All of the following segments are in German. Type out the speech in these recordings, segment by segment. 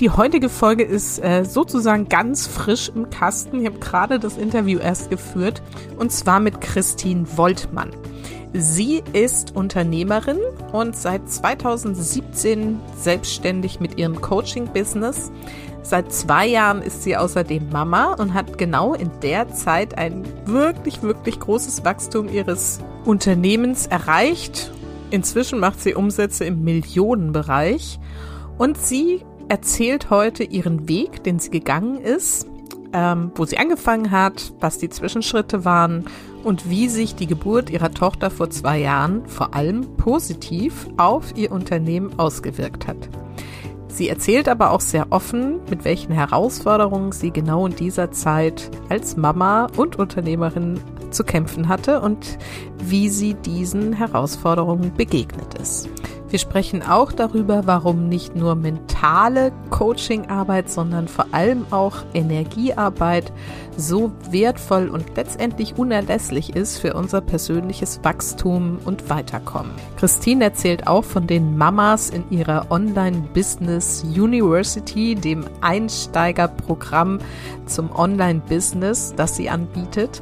Die heutige Folge ist äh, sozusagen ganz frisch im Kasten. Ich habe gerade das Interview erst geführt und zwar mit Christine Woltmann. Sie ist Unternehmerin und seit 2017 selbstständig mit ihrem Coaching-Business. Seit zwei Jahren ist sie außerdem Mama und hat genau in der Zeit ein wirklich, wirklich großes Wachstum ihres Unternehmens erreicht. Inzwischen macht sie Umsätze im Millionenbereich und sie erzählt heute ihren Weg, den sie gegangen ist, ähm, wo sie angefangen hat, was die Zwischenschritte waren und wie sich die Geburt ihrer Tochter vor zwei Jahren vor allem positiv auf ihr Unternehmen ausgewirkt hat. Sie erzählt aber auch sehr offen, mit welchen Herausforderungen sie genau in dieser Zeit als Mama und Unternehmerin zu kämpfen hatte und wie sie diesen Herausforderungen begegnet ist. Wir sprechen auch darüber, warum nicht nur mentale Coachingarbeit, sondern vor allem auch Energiearbeit so wertvoll und letztendlich unerlässlich ist für unser persönliches Wachstum und Weiterkommen. Christine erzählt auch von den Mamas in ihrer Online Business University, dem Einsteigerprogramm zum Online Business, das sie anbietet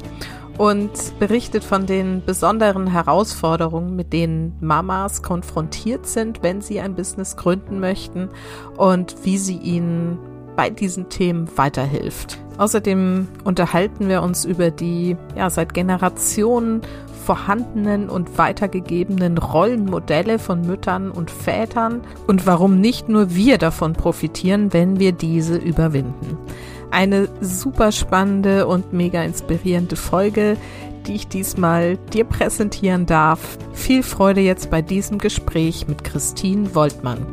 und berichtet von den besonderen Herausforderungen, mit denen Mamas konfrontiert sind, wenn sie ein Business gründen möchten und wie sie ihnen bei diesen Themen weiterhilft. Außerdem unterhalten wir uns über die ja, seit Generationen vorhandenen und weitergegebenen Rollenmodelle von Müttern und Vätern und warum nicht nur wir davon profitieren, wenn wir diese überwinden. Eine super spannende und mega inspirierende Folge, die ich diesmal dir präsentieren darf. Viel Freude jetzt bei diesem Gespräch mit Christine Woltmann.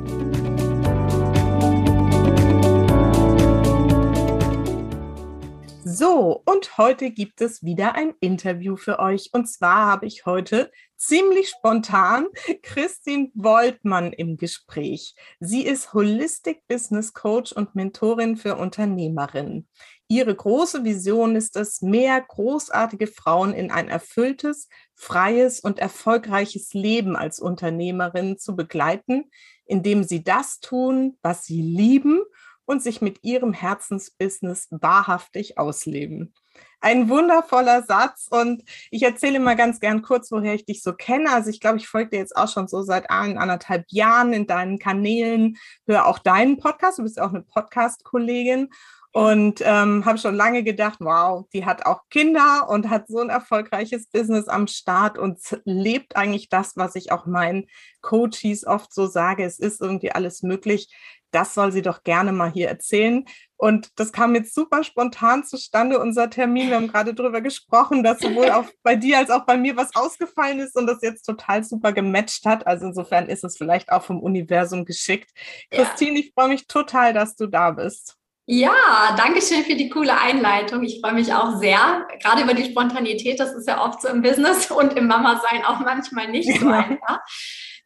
So, und heute gibt es wieder ein Interview für euch. Und zwar habe ich heute ziemlich spontan Christine Woltmann im Gespräch. Sie ist Holistic Business Coach und Mentorin für Unternehmerinnen. Ihre große Vision ist es, mehr großartige Frauen in ein erfülltes, freies und erfolgreiches Leben als Unternehmerin zu begleiten, indem sie das tun, was sie lieben und sich mit ihrem Herzensbusiness wahrhaftig ausleben. Ein wundervoller Satz und ich erzähle mal ganz gern kurz, woher ich dich so kenne. Also ich glaube, ich folge dir jetzt auch schon so seit anderthalb Jahren in deinen Kanälen, höre auch deinen Podcast, du bist auch eine Podcast-Kollegin und ähm, habe schon lange gedacht, wow, die hat auch Kinder und hat so ein erfolgreiches Business am Start und lebt eigentlich das, was ich auch meinen Coaches oft so sage. Es ist irgendwie alles möglich das soll sie doch gerne mal hier erzählen. Und das kam jetzt super spontan zustande, unser Termin. Wir haben gerade darüber gesprochen, dass sowohl auch bei dir als auch bei mir was ausgefallen ist und das jetzt total super gematcht hat. Also insofern ist es vielleicht auch vom Universum geschickt. Ja. Christine, ich freue mich total, dass du da bist. Ja, danke schön für die coole Einleitung. Ich freue mich auch sehr, gerade über die Spontanität. Das ist ja oft so im Business und im Mama-Sein auch manchmal nicht so einfach.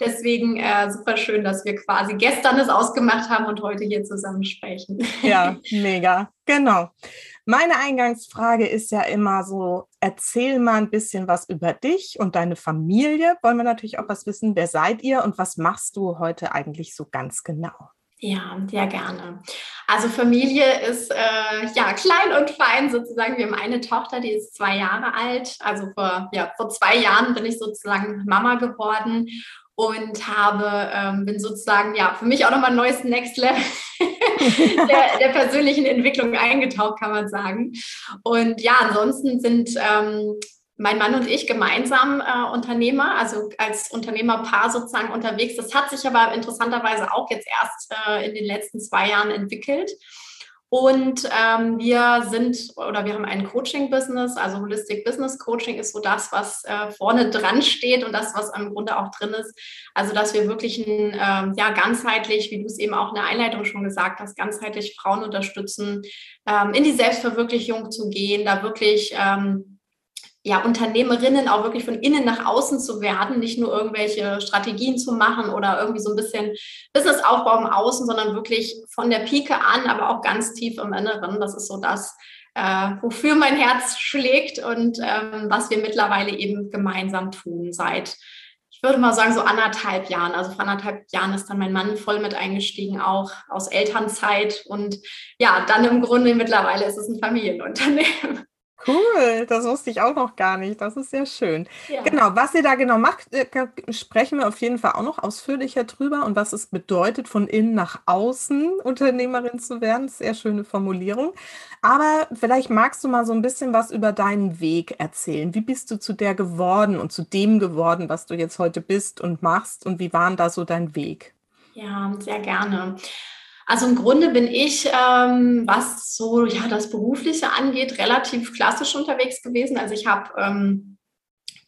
Deswegen äh, super schön, dass wir quasi gestern es ausgemacht haben und heute hier zusammen sprechen. Ja, mega. Genau. Meine Eingangsfrage ist ja immer so, erzähl mal ein bisschen was über dich und deine Familie. Wollen wir natürlich auch was wissen, wer seid ihr und was machst du heute eigentlich so ganz genau? Ja, sehr gerne. Also Familie ist äh, ja klein und fein sozusagen. Wir haben eine Tochter, die ist zwei Jahre alt. Also vor, ja, vor zwei Jahren bin ich sozusagen Mama geworden und habe, ähm, bin sozusagen, ja, für mich auch nochmal ein neues Next Level der, der, persönlichen Entwicklung eingetaucht, kann man sagen. Und ja, ansonsten sind ähm, mein Mann und ich gemeinsam äh, Unternehmer, also als Unternehmerpaar sozusagen unterwegs. Das hat sich aber interessanterweise auch jetzt erst äh, in den letzten zwei Jahren entwickelt. Und ähm, wir sind oder wir haben ein Coaching-Business, also Holistic Business Coaching ist so das, was äh, vorne dran steht und das, was im Grunde auch drin ist. Also, dass wir wirklich ein, ähm, ja, ganzheitlich, wie du es eben auch in der Einleitung schon gesagt hast, ganzheitlich Frauen unterstützen, ähm, in die Selbstverwirklichung zu gehen, da wirklich ähm, ja, Unternehmerinnen auch wirklich von innen nach außen zu werden, nicht nur irgendwelche Strategien zu machen oder irgendwie so ein bisschen Businessaufbau im Außen, sondern wirklich von der Pike an, aber auch ganz tief im Inneren. Das ist so das, äh, wofür mein Herz schlägt und ähm, was wir mittlerweile eben gemeinsam tun seit, ich würde mal sagen, so anderthalb Jahren. Also vor anderthalb Jahren ist dann mein Mann voll mit eingestiegen, auch aus Elternzeit. Und ja, dann im Grunde mittlerweile ist es ein Familienunternehmen. Cool, das wusste ich auch noch gar nicht. Das ist sehr schön. Ja. Genau, was ihr da genau macht, äh, sprechen wir auf jeden Fall auch noch ausführlicher drüber und was es bedeutet, von innen nach außen Unternehmerin zu werden. Sehr schöne Formulierung. Aber vielleicht magst du mal so ein bisschen was über deinen Weg erzählen. Wie bist du zu der geworden und zu dem geworden, was du jetzt heute bist und machst? Und wie war da so dein Weg? Ja, sehr gerne. Also im Grunde bin ich, ähm, was so ja das Berufliche angeht, relativ klassisch unterwegs gewesen. Also ich habe ähm,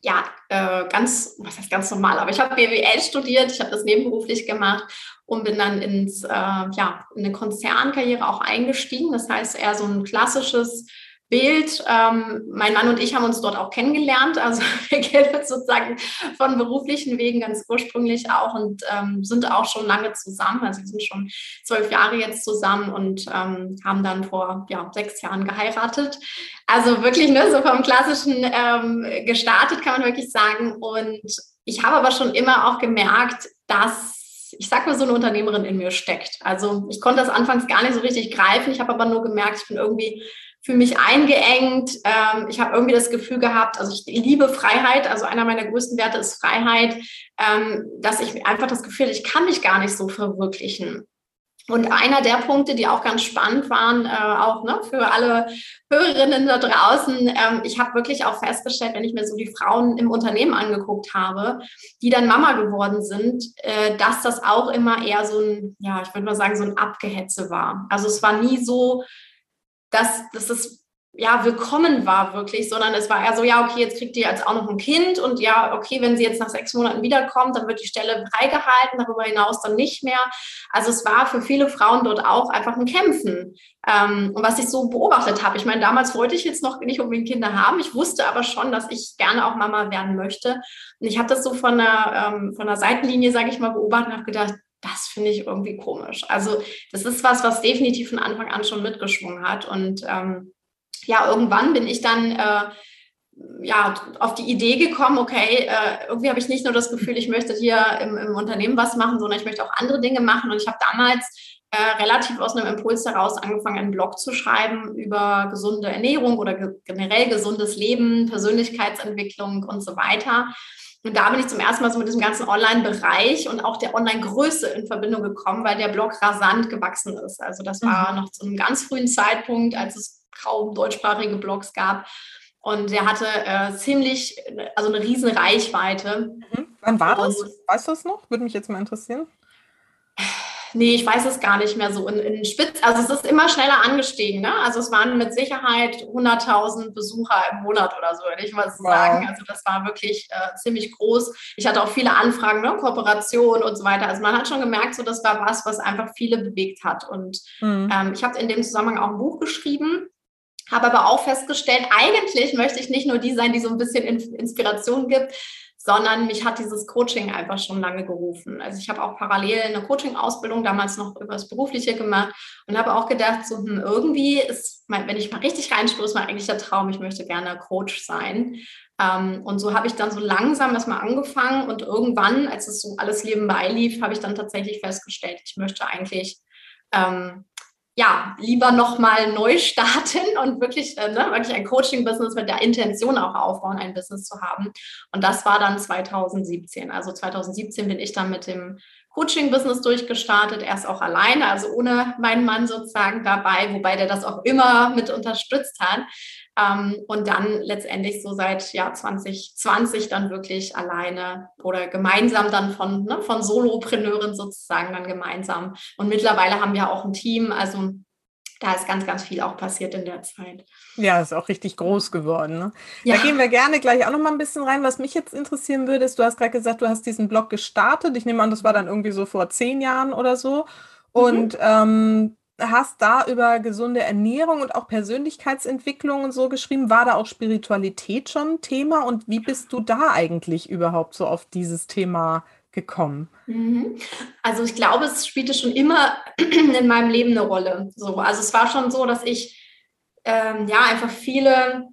ja äh, ganz, was heißt ganz normal, aber ich habe BWL studiert, ich habe das nebenberuflich gemacht und bin dann ins äh, ja in eine Konzernkarriere auch eingestiegen. Das heißt eher so ein klassisches Bild. Ähm, mein Mann und ich haben uns dort auch kennengelernt. Also wir kennen uns sozusagen von beruflichen Wegen ganz ursprünglich auch und ähm, sind auch schon lange zusammen. Also wir sind schon zwölf Jahre jetzt zusammen und ähm, haben dann vor ja, sechs Jahren geheiratet. Also wirklich ne, so vom Klassischen ähm, gestartet, kann man wirklich sagen. Und ich habe aber schon immer auch gemerkt, dass ich sag mal, so eine Unternehmerin in mir steckt. Also ich konnte das anfangs gar nicht so richtig greifen. Ich habe aber nur gemerkt, ich bin irgendwie fühle mich eingeengt. Ähm, ich habe irgendwie das Gefühl gehabt, also ich liebe Freiheit, also einer meiner größten Werte ist Freiheit, ähm, dass ich einfach das Gefühl, ich kann mich gar nicht so verwirklichen. Und einer der Punkte, die auch ganz spannend waren, äh, auch ne, für alle Hörerinnen da draußen, ähm, ich habe wirklich auch festgestellt, wenn ich mir so die Frauen im Unternehmen angeguckt habe, die dann Mama geworden sind, äh, dass das auch immer eher so ein, ja, ich würde mal sagen, so ein Abgehetze war. Also es war nie so, dass, dass es ja willkommen war wirklich, sondern es war eher so, ja, okay, jetzt kriegt ihr jetzt auch noch ein Kind und ja, okay, wenn sie jetzt nach sechs Monaten wiederkommt, dann wird die Stelle freigehalten, darüber hinaus dann nicht mehr. Also es war für viele Frauen dort auch einfach ein Kämpfen. Ähm, und was ich so beobachtet habe, ich meine, damals wollte ich jetzt noch nicht unbedingt Kinder haben, ich wusste aber schon, dass ich gerne auch Mama werden möchte. Und ich habe das so von der, ähm, von der Seitenlinie, sage ich mal, beobachtet und habe gedacht, das finde ich irgendwie komisch. Also das ist was, was definitiv von Anfang an schon mitgeschwungen hat. Und ähm, ja, irgendwann bin ich dann äh, ja, auf die Idee gekommen, okay, äh, irgendwie habe ich nicht nur das Gefühl, ich möchte hier im, im, Unternehmen was machen, sondern ich möchte auch andere Dinge machen. Und ich habe damals äh, relativ aus einem Impuls heraus angefangen, einen Blog zu schreiben über gesunde Ernährung oder ge generell gesundes Leben, Persönlichkeitsentwicklung und so weiter. Und da bin ich zum ersten Mal so mit diesem ganzen Online-Bereich und auch der Online-Größe in Verbindung gekommen, weil der Blog rasant gewachsen ist. Also das war mhm. noch zu einem ganz frühen Zeitpunkt, als es kaum deutschsprachige Blogs gab. Und der hatte äh, ziemlich, also eine riesen Reichweite. Mhm. Wann war das? Und, weißt du das noch? Würde mich jetzt mal interessieren. Nee, ich weiß es gar nicht mehr so in, in Spitz. Also es ist immer schneller angestiegen. Ne? Also es waren mit Sicherheit 100.000 Besucher im Monat oder so, würde ich mal wow. sagen. Also das war wirklich äh, ziemlich groß. Ich hatte auch viele Anfragen, ne? Kooperation und so weiter. Also man hat schon gemerkt, so das war was, was einfach viele bewegt hat. Und mhm. ähm, ich habe in dem Zusammenhang auch ein Buch geschrieben. Habe aber auch festgestellt, eigentlich möchte ich nicht nur die sein, die so ein bisschen Inspiration gibt, sondern mich hat dieses Coaching einfach schon lange gerufen. Also ich habe auch parallel eine Coaching-Ausbildung damals noch über das Berufliche gemacht und habe auch gedacht, so hm, irgendwie ist, mein, wenn ich mal richtig reinstoße, mein eigentlicher Traum, ich möchte gerne Coach sein. Ähm, und so habe ich dann so langsam das mal angefangen und irgendwann, als es so alles nebenbei lief, habe ich dann tatsächlich festgestellt, ich möchte eigentlich ähm, ja, lieber nochmal neu starten und wirklich, äh, ne, wirklich ein Coaching-Business mit der Intention auch aufbauen, ein Business zu haben. Und das war dann 2017. Also 2017 bin ich dann mit dem Coaching-Business durchgestartet, erst auch alleine, also ohne meinen Mann sozusagen dabei, wobei der das auch immer mit unterstützt hat. Ähm, und dann letztendlich so seit ja, 2020 dann wirklich alleine oder gemeinsam dann von, ne, von Solopreneuren sozusagen dann gemeinsam. Und mittlerweile haben wir auch ein Team, also da ist ganz, ganz viel auch passiert in der Zeit. Ja, ist auch richtig groß geworden. Ne? Ja. Da gehen wir gerne gleich auch noch mal ein bisschen rein. Was mich jetzt interessieren würde, ist, du hast gerade gesagt, du hast diesen Blog gestartet. Ich nehme an, das war dann irgendwie so vor zehn Jahren oder so. Und mhm. ähm, hast da über gesunde Ernährung und auch Persönlichkeitsentwicklung und so geschrieben. War da auch Spiritualität schon ein Thema? Und wie bist du da eigentlich überhaupt so auf dieses Thema gekommen? Mhm. Also ich glaube, es spielte schon immer in meinem Leben eine Rolle. So, also es war schon so, dass ich ähm, ja einfach viele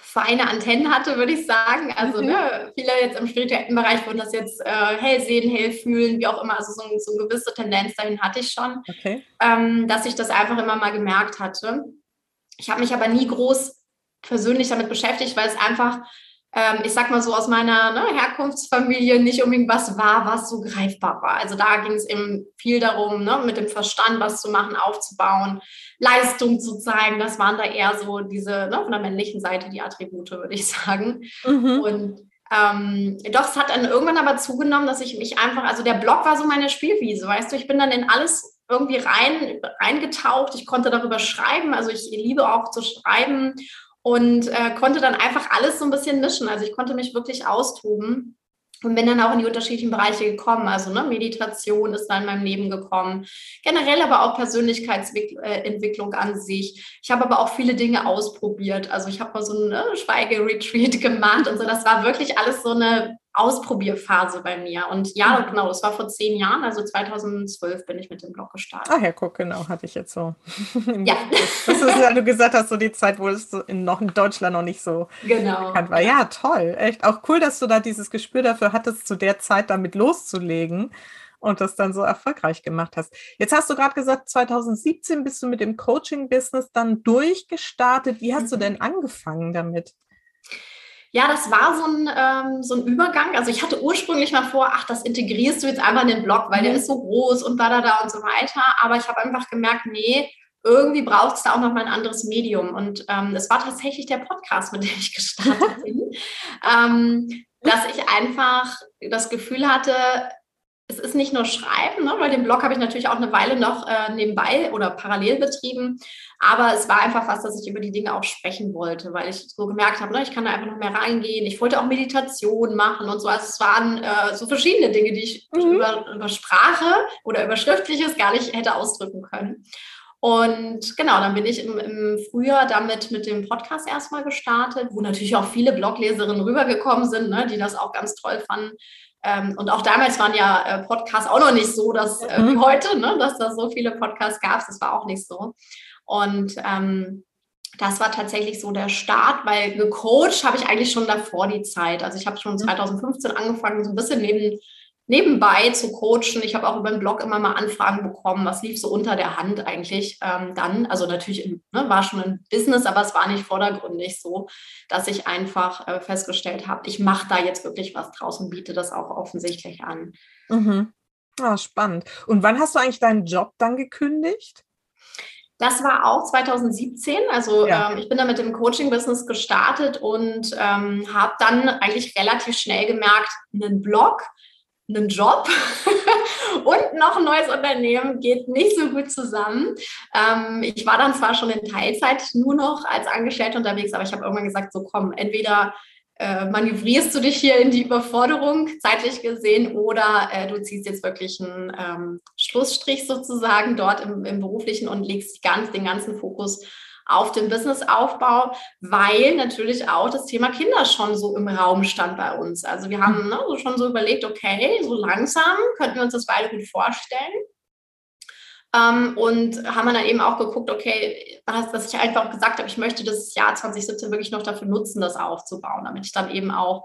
feine Antennen hatte, würde ich sagen. Also mhm. ne, viele jetzt im spirituellen Bereich würden das jetzt äh, hell sehen, hell fühlen, wie auch immer. Also so, so eine gewisse Tendenz dahin hatte ich schon, okay. ähm, dass ich das einfach immer mal gemerkt hatte. Ich habe mich aber nie groß persönlich damit beschäftigt, weil es einfach ähm, ich sag mal so, aus meiner ne, Herkunftsfamilie nicht unbedingt was war, was so greifbar war. Also da ging es eben viel darum, ne, mit dem Verstand was zu machen, aufzubauen, Leistung zu zeigen. Das waren da eher so diese, ne, von der männlichen Seite die Attribute, würde ich sagen. Mhm. Und ähm, doch, es hat dann irgendwann aber zugenommen, dass ich mich einfach, also der Blog war so meine Spielwiese, weißt du, ich bin dann in alles irgendwie rein, reingetaucht. Ich konnte darüber schreiben. Also ich liebe auch zu schreiben und äh, konnte dann einfach alles so ein bisschen mischen. Also ich konnte mich wirklich austoben und bin dann auch in die unterschiedlichen Bereiche gekommen. Also ne, Meditation ist dann in meinem Leben gekommen, generell aber auch Persönlichkeitsentwicklung an sich. Ich habe aber auch viele Dinge ausprobiert. Also ich habe mal so ein ne, Schweigeretreat gemacht und so. Das war wirklich alles so eine Ausprobierphase bei mir. Und ja, mhm. genau, das war vor zehn Jahren, also 2012 bin ich mit dem Blog gestartet. Ach ja, guck, genau, hatte ich jetzt so. ja. Das ist ja, du gesagt hast, so die Zeit, wo es in, noch in Deutschland noch nicht so genau. bekannt war. Ja, toll. Echt auch cool, dass du da dieses Gespür dafür hattest, zu der Zeit damit loszulegen und das dann so erfolgreich gemacht hast. Jetzt hast du gerade gesagt, 2017 bist du mit dem Coaching-Business dann durchgestartet. Wie hast mhm. du denn angefangen damit? Ja, das war so ein, ähm, so ein Übergang. Also ich hatte ursprünglich mal vor, ach, das integrierst du jetzt einfach in den Blog, weil der mhm. ist so groß und da, da, da und so weiter. Aber ich habe einfach gemerkt, nee, irgendwie braucht es da auch noch mal ein anderes Medium. Und ähm, es war tatsächlich der Podcast, mit dem ich gestartet bin, ähm, dass ich einfach das Gefühl hatte, es ist nicht nur Schreiben, ne, weil den Blog habe ich natürlich auch eine Weile noch äh, nebenbei oder parallel betrieben. Aber es war einfach was, dass ich über die Dinge auch sprechen wollte, weil ich so gemerkt habe, ne, ich kann da einfach noch mehr reingehen. Ich wollte auch Meditation machen und so. Also es waren äh, so verschiedene Dinge, die ich mhm. über, über Sprache oder über Schriftliches gar nicht hätte ausdrücken können. Und genau, dann bin ich im, im, Frühjahr damit mit dem Podcast erstmal gestartet, wo natürlich auch viele Blogleserinnen rübergekommen sind, ne, die das auch ganz toll fanden. Ähm, und auch damals waren ja äh, Podcasts auch noch nicht so, dass äh, wie mhm. heute, ne, dass da so viele Podcasts gab. Das war auch nicht so. Und ähm, das war tatsächlich so der Start, weil gecoacht habe ich eigentlich schon davor die Zeit. Also ich habe schon 2015 mhm. angefangen, so ein bisschen neben, nebenbei zu coachen. Ich habe auch über den Blog immer mal Anfragen bekommen. Was lief so unter der Hand eigentlich ähm, dann? Also natürlich ne, war schon ein Business, aber es war nicht vordergründig so, dass ich einfach äh, festgestellt habe, ich mache da jetzt wirklich was draus und biete das auch offensichtlich an. Mhm. Ah, spannend. Und wann hast du eigentlich deinen Job dann gekündigt? Das war auch 2017. Also ja. ähm, ich bin da mit dem Coaching-Business gestartet und ähm, habe dann eigentlich relativ schnell gemerkt, einen Blog, einen Job und noch ein neues Unternehmen geht nicht so gut zusammen. Ähm, ich war dann zwar schon in Teilzeit nur noch als Angestellte unterwegs, aber ich habe irgendwann gesagt, so komm, entweder äh, manövrierst du dich hier in die Überforderung zeitlich gesehen oder äh, du ziehst jetzt wirklich einen ähm, Schlussstrich sozusagen dort im, im beruflichen und legst ganz, den ganzen Fokus auf den Businessaufbau, weil natürlich auch das Thema Kinder schon so im Raum stand bei uns. Also wir haben ne, so schon so überlegt, okay, so langsam könnten wir uns das beide gut vorstellen. Ähm, und haben dann eben auch geguckt, okay, dass ich einfach gesagt habe, ich möchte das Jahr 2017 wirklich noch dafür nutzen, das aufzubauen, damit ich dann eben auch,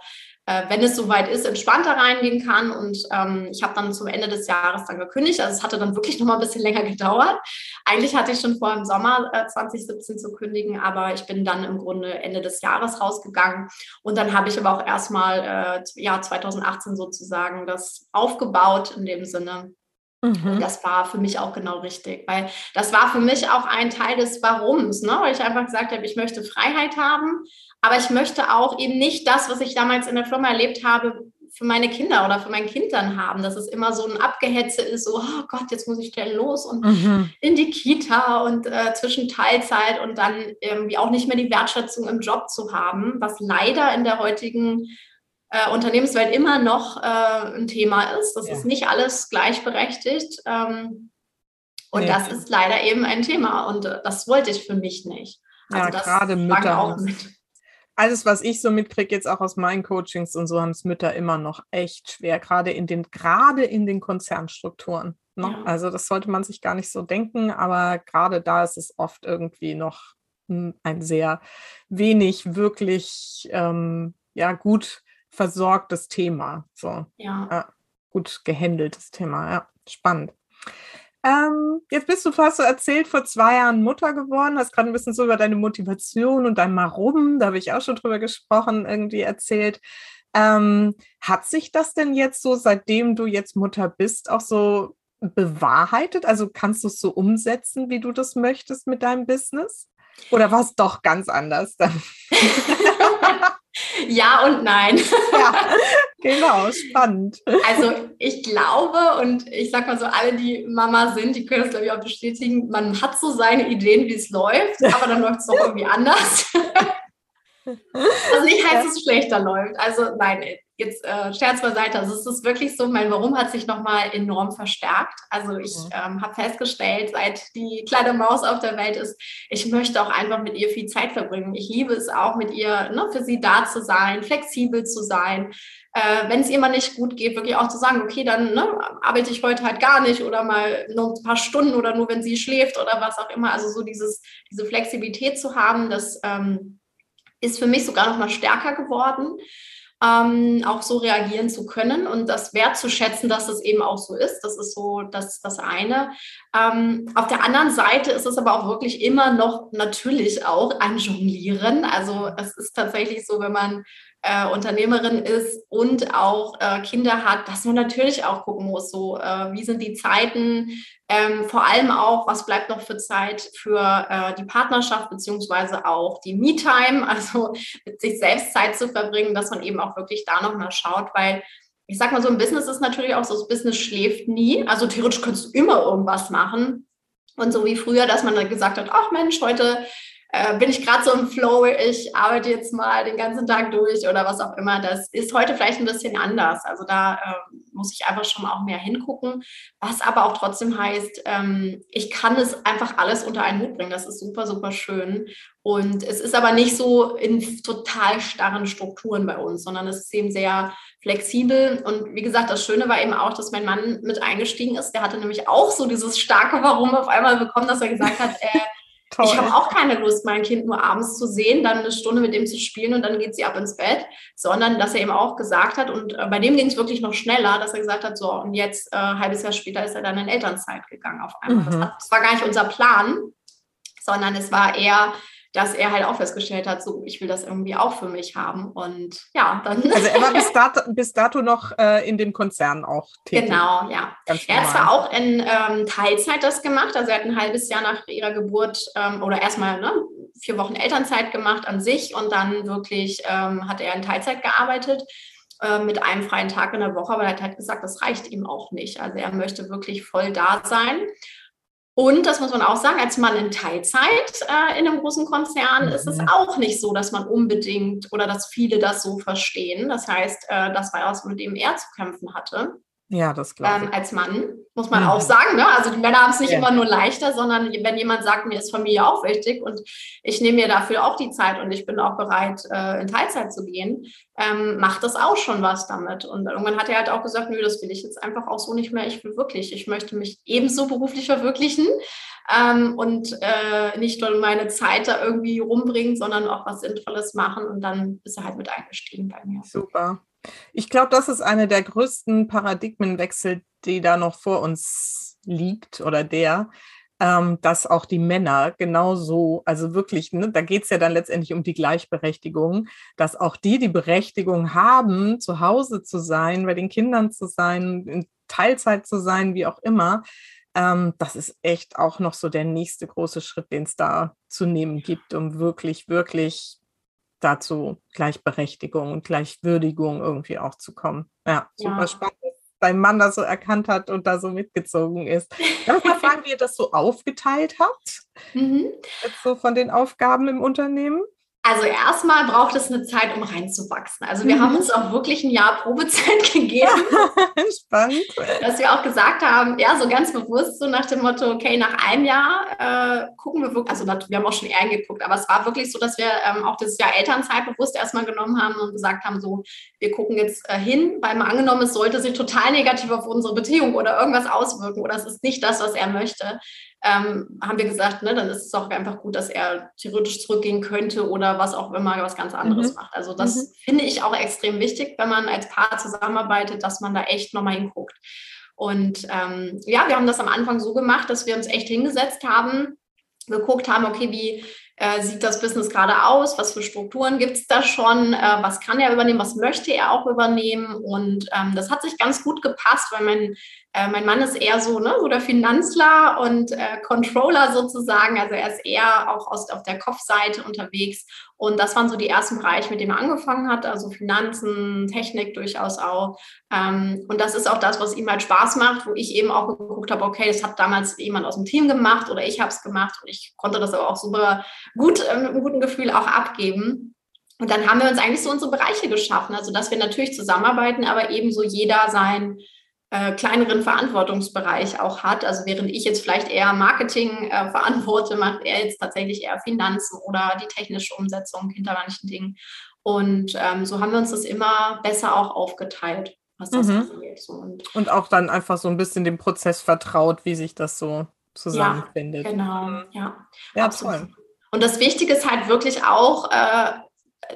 wenn es soweit ist, entspannter reingehen kann. Und ähm, ich habe dann zum Ende des Jahres dann gekündigt. Also es hatte dann wirklich noch mal ein bisschen länger gedauert. Eigentlich hatte ich schon vor, im Sommer äh, 2017 zu kündigen, aber ich bin dann im Grunde Ende des Jahres rausgegangen. Und dann habe ich aber auch erstmal, äh, ja, 2018 sozusagen das aufgebaut in dem Sinne, Mhm. Das war für mich auch genau richtig, weil das war für mich auch ein Teil des Warums, ne? weil ich einfach gesagt habe, ich möchte Freiheit haben, aber ich möchte auch eben nicht das, was ich damals in der Firma erlebt habe, für meine Kinder oder für mein Kind dann haben, dass es immer so ein Abgehetze ist, so, oh Gott, jetzt muss ich schnell los und mhm. in die Kita und äh, zwischen Teilzeit und dann irgendwie auch nicht mehr die Wertschätzung im Job zu haben, was leider in der heutigen äh, Unternehmenswelt immer noch äh, ein Thema ist. Das ja. ist nicht alles gleichberechtigt. Ähm, Und nee. das ist leider eben ein Thema und äh, das wollte ich für mich nicht. Also ja, gerade Mütter. Auch mit. Alles, was ich so mitkriege, jetzt auch aus meinen Coachings und so, haben es Mütter immer noch echt schwer, gerade in den, gerade in den Konzernstrukturen. Ne? Ja. Also das sollte man sich gar nicht so denken, aber gerade da ist es oft irgendwie noch ein sehr wenig wirklich ähm, ja, gut versorgtes Thema. So. Ja. ja gut gehandeltes Thema. Ja, spannend. Ähm, jetzt bist du fast so erzählt, vor zwei Jahren Mutter geworden, hast gerade ein bisschen so über deine Motivation und dein Marum, da habe ich auch schon drüber gesprochen, irgendwie erzählt. Ähm, hat sich das denn jetzt so, seitdem du jetzt Mutter bist, auch so bewahrheitet? Also kannst du es so umsetzen, wie du das möchtest mit deinem Business? Oder war es doch ganz anders dann? ja und nein. ja, genau, spannend. Also ich glaube und ich sag mal so, alle, die Mama sind, die können das glaube ich auch bestätigen, man hat so seine Ideen, wie es läuft, aber dann läuft es doch irgendwie anders. also nicht heißt, dass es schlechter läuft. Also nein, jetzt äh, Scherz beiseite, also es ist wirklich so, mein Warum hat sich nochmal enorm verstärkt. Also ich mhm. ähm, habe festgestellt, seit die kleine Maus auf der Welt ist, ich möchte auch einfach mit ihr viel Zeit verbringen. Ich liebe es auch, mit ihr ne, für sie da zu sein, flexibel zu sein. Äh, Wenn es ihr mal nicht gut geht, wirklich auch zu sagen, okay, dann ne, arbeite ich heute halt gar nicht oder mal nur ein paar Stunden oder nur, wenn sie schläft oder was auch immer. Also so dieses, diese Flexibilität zu haben, das ähm, ist für mich sogar noch mal stärker geworden ähm, auch so reagieren zu können und das wertzuschätzen, dass es eben auch so ist. Das ist so das, das eine. Ähm, auf der anderen Seite ist es aber auch wirklich immer noch natürlich auch ein Jonglieren. Also es ist tatsächlich so, wenn man äh, Unternehmerin ist und auch äh, Kinder hat, dass man natürlich auch gucken muss, so äh, wie sind die Zeiten, ähm, vor allem auch, was bleibt noch für Zeit für äh, die Partnerschaft beziehungsweise auch die Me-Time, also mit sich selbst Zeit zu verbringen, dass man eben auch wirklich da nochmal schaut, weil ich sag mal so, ein Business ist natürlich auch so, das Business schläft nie. Also theoretisch kannst du immer irgendwas machen. Und so wie früher, dass man dann gesagt hat, ach Mensch, heute äh, bin ich gerade so im Flow, ich arbeite jetzt mal den ganzen Tag durch oder was auch immer. Das ist heute vielleicht ein bisschen anders. Also da äh, muss ich einfach schon auch mehr hingucken. Was aber auch trotzdem heißt, ähm, ich kann es einfach alles unter einen Hut bringen. Das ist super, super schön. Und es ist aber nicht so in total starren Strukturen bei uns, sondern es ist eben sehr flexibel. Und wie gesagt, das Schöne war eben auch, dass mein Mann mit eingestiegen ist. Der hatte nämlich auch so dieses starke Warum auf einmal bekommen, dass er gesagt hat, äh, Toll. Ich habe auch keine Lust, mein Kind nur abends zu sehen, dann eine Stunde mit dem zu spielen und dann geht sie ab ins Bett, sondern dass er eben auch gesagt hat, und äh, bei dem ging es wirklich noch schneller, dass er gesagt hat, so, und jetzt, äh, ein halbes Jahr später, ist er dann in Elternzeit gegangen auf einmal. Mhm. Das, war gar nicht unser Plan, sondern es war eher dass er halt auch festgestellt hat, so ich will das irgendwie auch für mich haben. Und ja, dann. Also er war bis dato, bis dato noch äh, in dem Konzern auch tätig. Genau, ja. er hat zwar auch in ähm, Teilzeit das gemacht, also er hat ein halbes Jahr nach ihrer Geburt ähm, oder erstmal ne, vier Wochen Elternzeit gemacht an sich und dann wirklich ähm, hat er in Teilzeit gearbeitet äh, mit einem freien Tag in der Woche, aber er hat halt gesagt, das reicht ihm auch nicht. Also er möchte wirklich voll da sein. Und das muss man auch sagen, als Mann in Teilzeit äh, in einem großen Konzern mhm. ist es mhm. auch nicht so, dass man unbedingt oder dass viele das so verstehen. Das heißt, äh, das war was, mit dem er zu kämpfen hatte. Ja, das glaube ähm, Als Mann, muss man mhm. auch sagen. Ne? Also die Männer haben es nicht ja. immer nur leichter, sondern wenn jemand sagt, mir ist Familie auch wichtig und ich nehme mir dafür auch die Zeit und ich bin auch bereit, äh, in Teilzeit zu gehen, ähm, macht das auch schon was damit. Und irgendwann hat er halt auch gesagt, nö, das will ich jetzt einfach auch so nicht mehr. Ich will wirklich, ich möchte mich ebenso beruflich verwirklichen ähm, und äh, nicht nur meine Zeit da irgendwie rumbringen, sondern auch was Sinnvolles machen. Und dann ist er halt mit eingestiegen bei mir. Super. Ich glaube, das ist einer der größten Paradigmenwechsel, die da noch vor uns liegt oder der, ähm, dass auch die Männer genauso, also wirklich, ne, da geht es ja dann letztendlich um die Gleichberechtigung, dass auch die die Berechtigung haben, zu Hause zu sein, bei den Kindern zu sein, in Teilzeit zu sein, wie auch immer. Ähm, das ist echt auch noch so der nächste große Schritt, den es da zu nehmen gibt, um wirklich, wirklich dazu Gleichberechtigung und Gleichwürdigung irgendwie auch zu kommen. Ja, super ja. spannend, dass dein Mann das so erkannt hat und da so mitgezogen ist. Darf ich mal fragen, wie ihr das so aufgeteilt habt? Mhm. Jetzt so von den Aufgaben im Unternehmen? Also erstmal braucht es eine Zeit, um reinzuwachsen. Also wir mhm. haben uns auch wirklich ein Jahr Probezeit gegeben. Spannend. Dass wir auch gesagt haben, ja, so ganz bewusst, so nach dem Motto, okay, nach einem Jahr äh, gucken wir wirklich, also wir haben auch schon eher geguckt, aber es war wirklich so, dass wir ähm, auch das Jahr Elternzeit bewusst erstmal genommen haben und gesagt haben, so, wir gucken jetzt äh, hin, weil mal angenommen, es sollte sich total negativ auf unsere Beziehung oder irgendwas auswirken oder es ist nicht das, was er möchte ähm, haben wir gesagt, ne, dann ist es auch einfach gut, dass er theoretisch zurückgehen könnte oder was auch immer was ganz anderes mhm. macht. Also das mhm. finde ich auch extrem wichtig, wenn man als Paar zusammenarbeitet, dass man da echt nochmal hinguckt. Und ähm, ja, wir haben das am Anfang so gemacht, dass wir uns echt hingesetzt haben, geguckt haben, okay, wie äh, sieht das Business gerade aus? Was für Strukturen gibt es da schon? Äh, was kann er übernehmen? Was möchte er auch übernehmen? Und ähm, das hat sich ganz gut gepasst, weil mein äh, mein Mann ist eher so, ne, so der Finanzler und äh, Controller sozusagen. Also er ist eher auch aus, auf der Kopfseite unterwegs. Und das waren so die ersten Bereiche, mit denen er angefangen hat. Also Finanzen, Technik durchaus auch. Ähm, und das ist auch das, was ihm halt Spaß macht, wo ich eben auch geguckt habe, okay, das hat damals jemand aus dem Team gemacht oder ich habe es gemacht. Und ich konnte das aber auch super gut, äh, mit einem guten Gefühl auch abgeben. Und dann haben wir uns eigentlich so unsere Bereiche geschaffen. Also dass wir natürlich zusammenarbeiten, aber eben so jeder sein äh, kleineren Verantwortungsbereich auch hat. Also während ich jetzt vielleicht eher Marketing äh, verantworte, macht er jetzt tatsächlich eher Finanzen oder die technische Umsetzung hinter manchen Dingen. Und ähm, so haben wir uns das immer besser auch aufgeteilt, was das mhm. angeht. So. Und, und, auch dann einfach so ein bisschen dem Prozess vertraut, wie sich das so zusammenfindet. Ja, genau, mhm. ja. Ja, absolut. toll. Und das Wichtige ist halt wirklich auch, äh,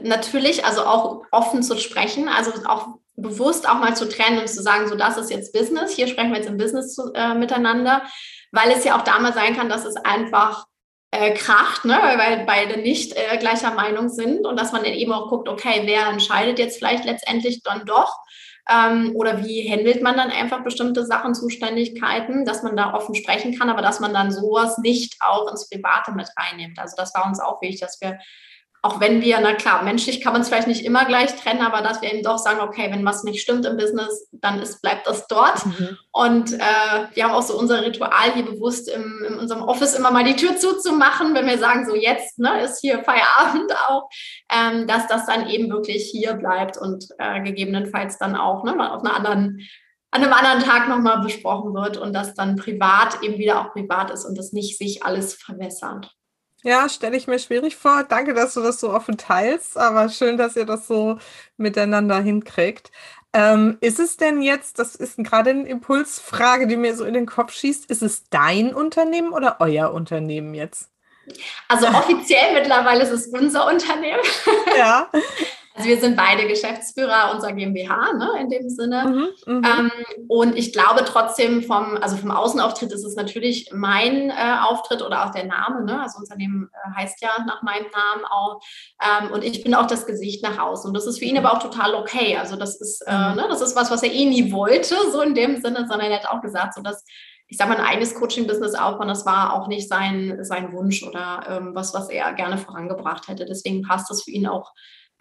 natürlich, also auch offen zu sprechen, also auch bewusst auch mal zu trennen und zu sagen, so das ist jetzt Business, hier sprechen wir jetzt im Business zu, äh, miteinander, weil es ja auch damals sein kann, dass es einfach äh, kracht, ne? weil beide nicht äh, gleicher Meinung sind und dass man dann eben auch guckt, okay, wer entscheidet jetzt vielleicht letztendlich dann doch ähm, oder wie handelt man dann einfach bestimmte Sachen, Zuständigkeiten, dass man da offen sprechen kann, aber dass man dann sowas nicht auch ins Private mit reinnimmt. Also das war uns auch wichtig, dass wir auch wenn wir, na klar, menschlich kann man es vielleicht nicht immer gleich trennen, aber dass wir eben doch sagen, okay, wenn was nicht stimmt im Business, dann ist, bleibt das dort. Mhm. Und äh, wir haben auch so unser Ritual hier bewusst im, in unserem Office immer mal die Tür zuzumachen, wenn wir sagen, so jetzt ne, ist hier Feierabend auch, ähm, dass das dann eben wirklich hier bleibt und äh, gegebenenfalls dann auch ne, auf einer anderen an einem anderen Tag nochmal besprochen wird und das dann privat eben wieder auch privat ist und das nicht sich alles verwässert. Ja, stelle ich mir schwierig vor. Danke, dass du das so offen teilst, aber schön, dass ihr das so miteinander hinkriegt. Ähm, ist es denn jetzt, das ist gerade eine Impulsfrage, die mir so in den Kopf schießt, ist es dein Unternehmen oder euer Unternehmen jetzt? Also offiziell mittlerweile ist es unser Unternehmen. Ja. Also wir sind beide Geschäftsführer unserer GmbH, ne, in dem Sinne. Mhm, mhm, ähm, und ich glaube trotzdem vom, also vom Außenauftritt ist es natürlich mein äh, Auftritt oder auch der Name, ne? Also Unternehmen äh, heißt ja nach meinem Namen auch. Ähm, und ich bin auch das Gesicht nach außen. Und das ist für ihn aber auch total okay. Also das ist, äh, mhm. ne, das ist was, was er eh nie wollte, so in dem Sinne, sondern er hat auch gesagt, so dass ich sage mal, ein eigenes Coaching-Business aufbauen, das war auch nicht sein, sein Wunsch oder ähm, was, was er gerne vorangebracht hätte. Deswegen passt das für ihn auch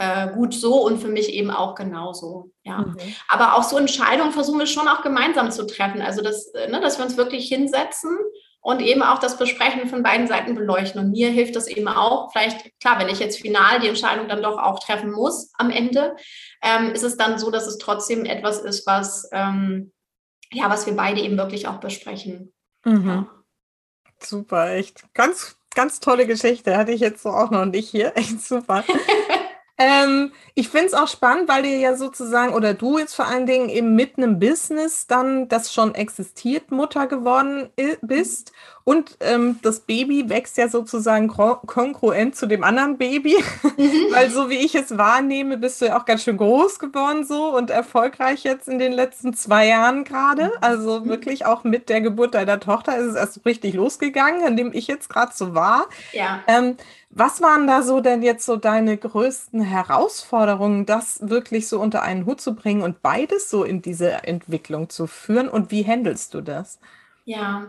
äh, gut so und für mich eben auch genauso. Ja. Mhm. Aber auch so Entscheidungen versuchen wir schon auch gemeinsam zu treffen. Also, dass, äh, ne, dass wir uns wirklich hinsetzen und eben auch das Besprechen von beiden Seiten beleuchten. Und mir hilft das eben auch, vielleicht, klar, wenn ich jetzt final die Entscheidung dann doch auch treffen muss am Ende, ähm, ist es dann so, dass es trotzdem etwas ist, was, ähm, ja, was wir beide eben wirklich auch besprechen. Mhm. Ja. Super, echt. Ganz, ganz tolle Geschichte. Hatte ich jetzt so auch noch nicht hier. Echt super. Ähm, ich finde es auch spannend, weil ihr ja sozusagen, oder du jetzt vor allen Dingen eben mit einem Business dann, das schon existiert, Mutter geworden bist. Und ähm, das Baby wächst ja sozusagen kongruent zu dem anderen Baby. Mhm. weil so wie ich es wahrnehme, bist du ja auch ganz schön groß geworden so und erfolgreich jetzt in den letzten zwei Jahren gerade. Mhm. Also wirklich auch mit der Geburt deiner Tochter ist es erst richtig losgegangen, an dem ich jetzt gerade so war. Ja. Ähm, was waren da so denn jetzt so deine größten Herausforderungen, das wirklich so unter einen Hut zu bringen und beides so in diese Entwicklung zu führen? Und wie handelst du das? Ja,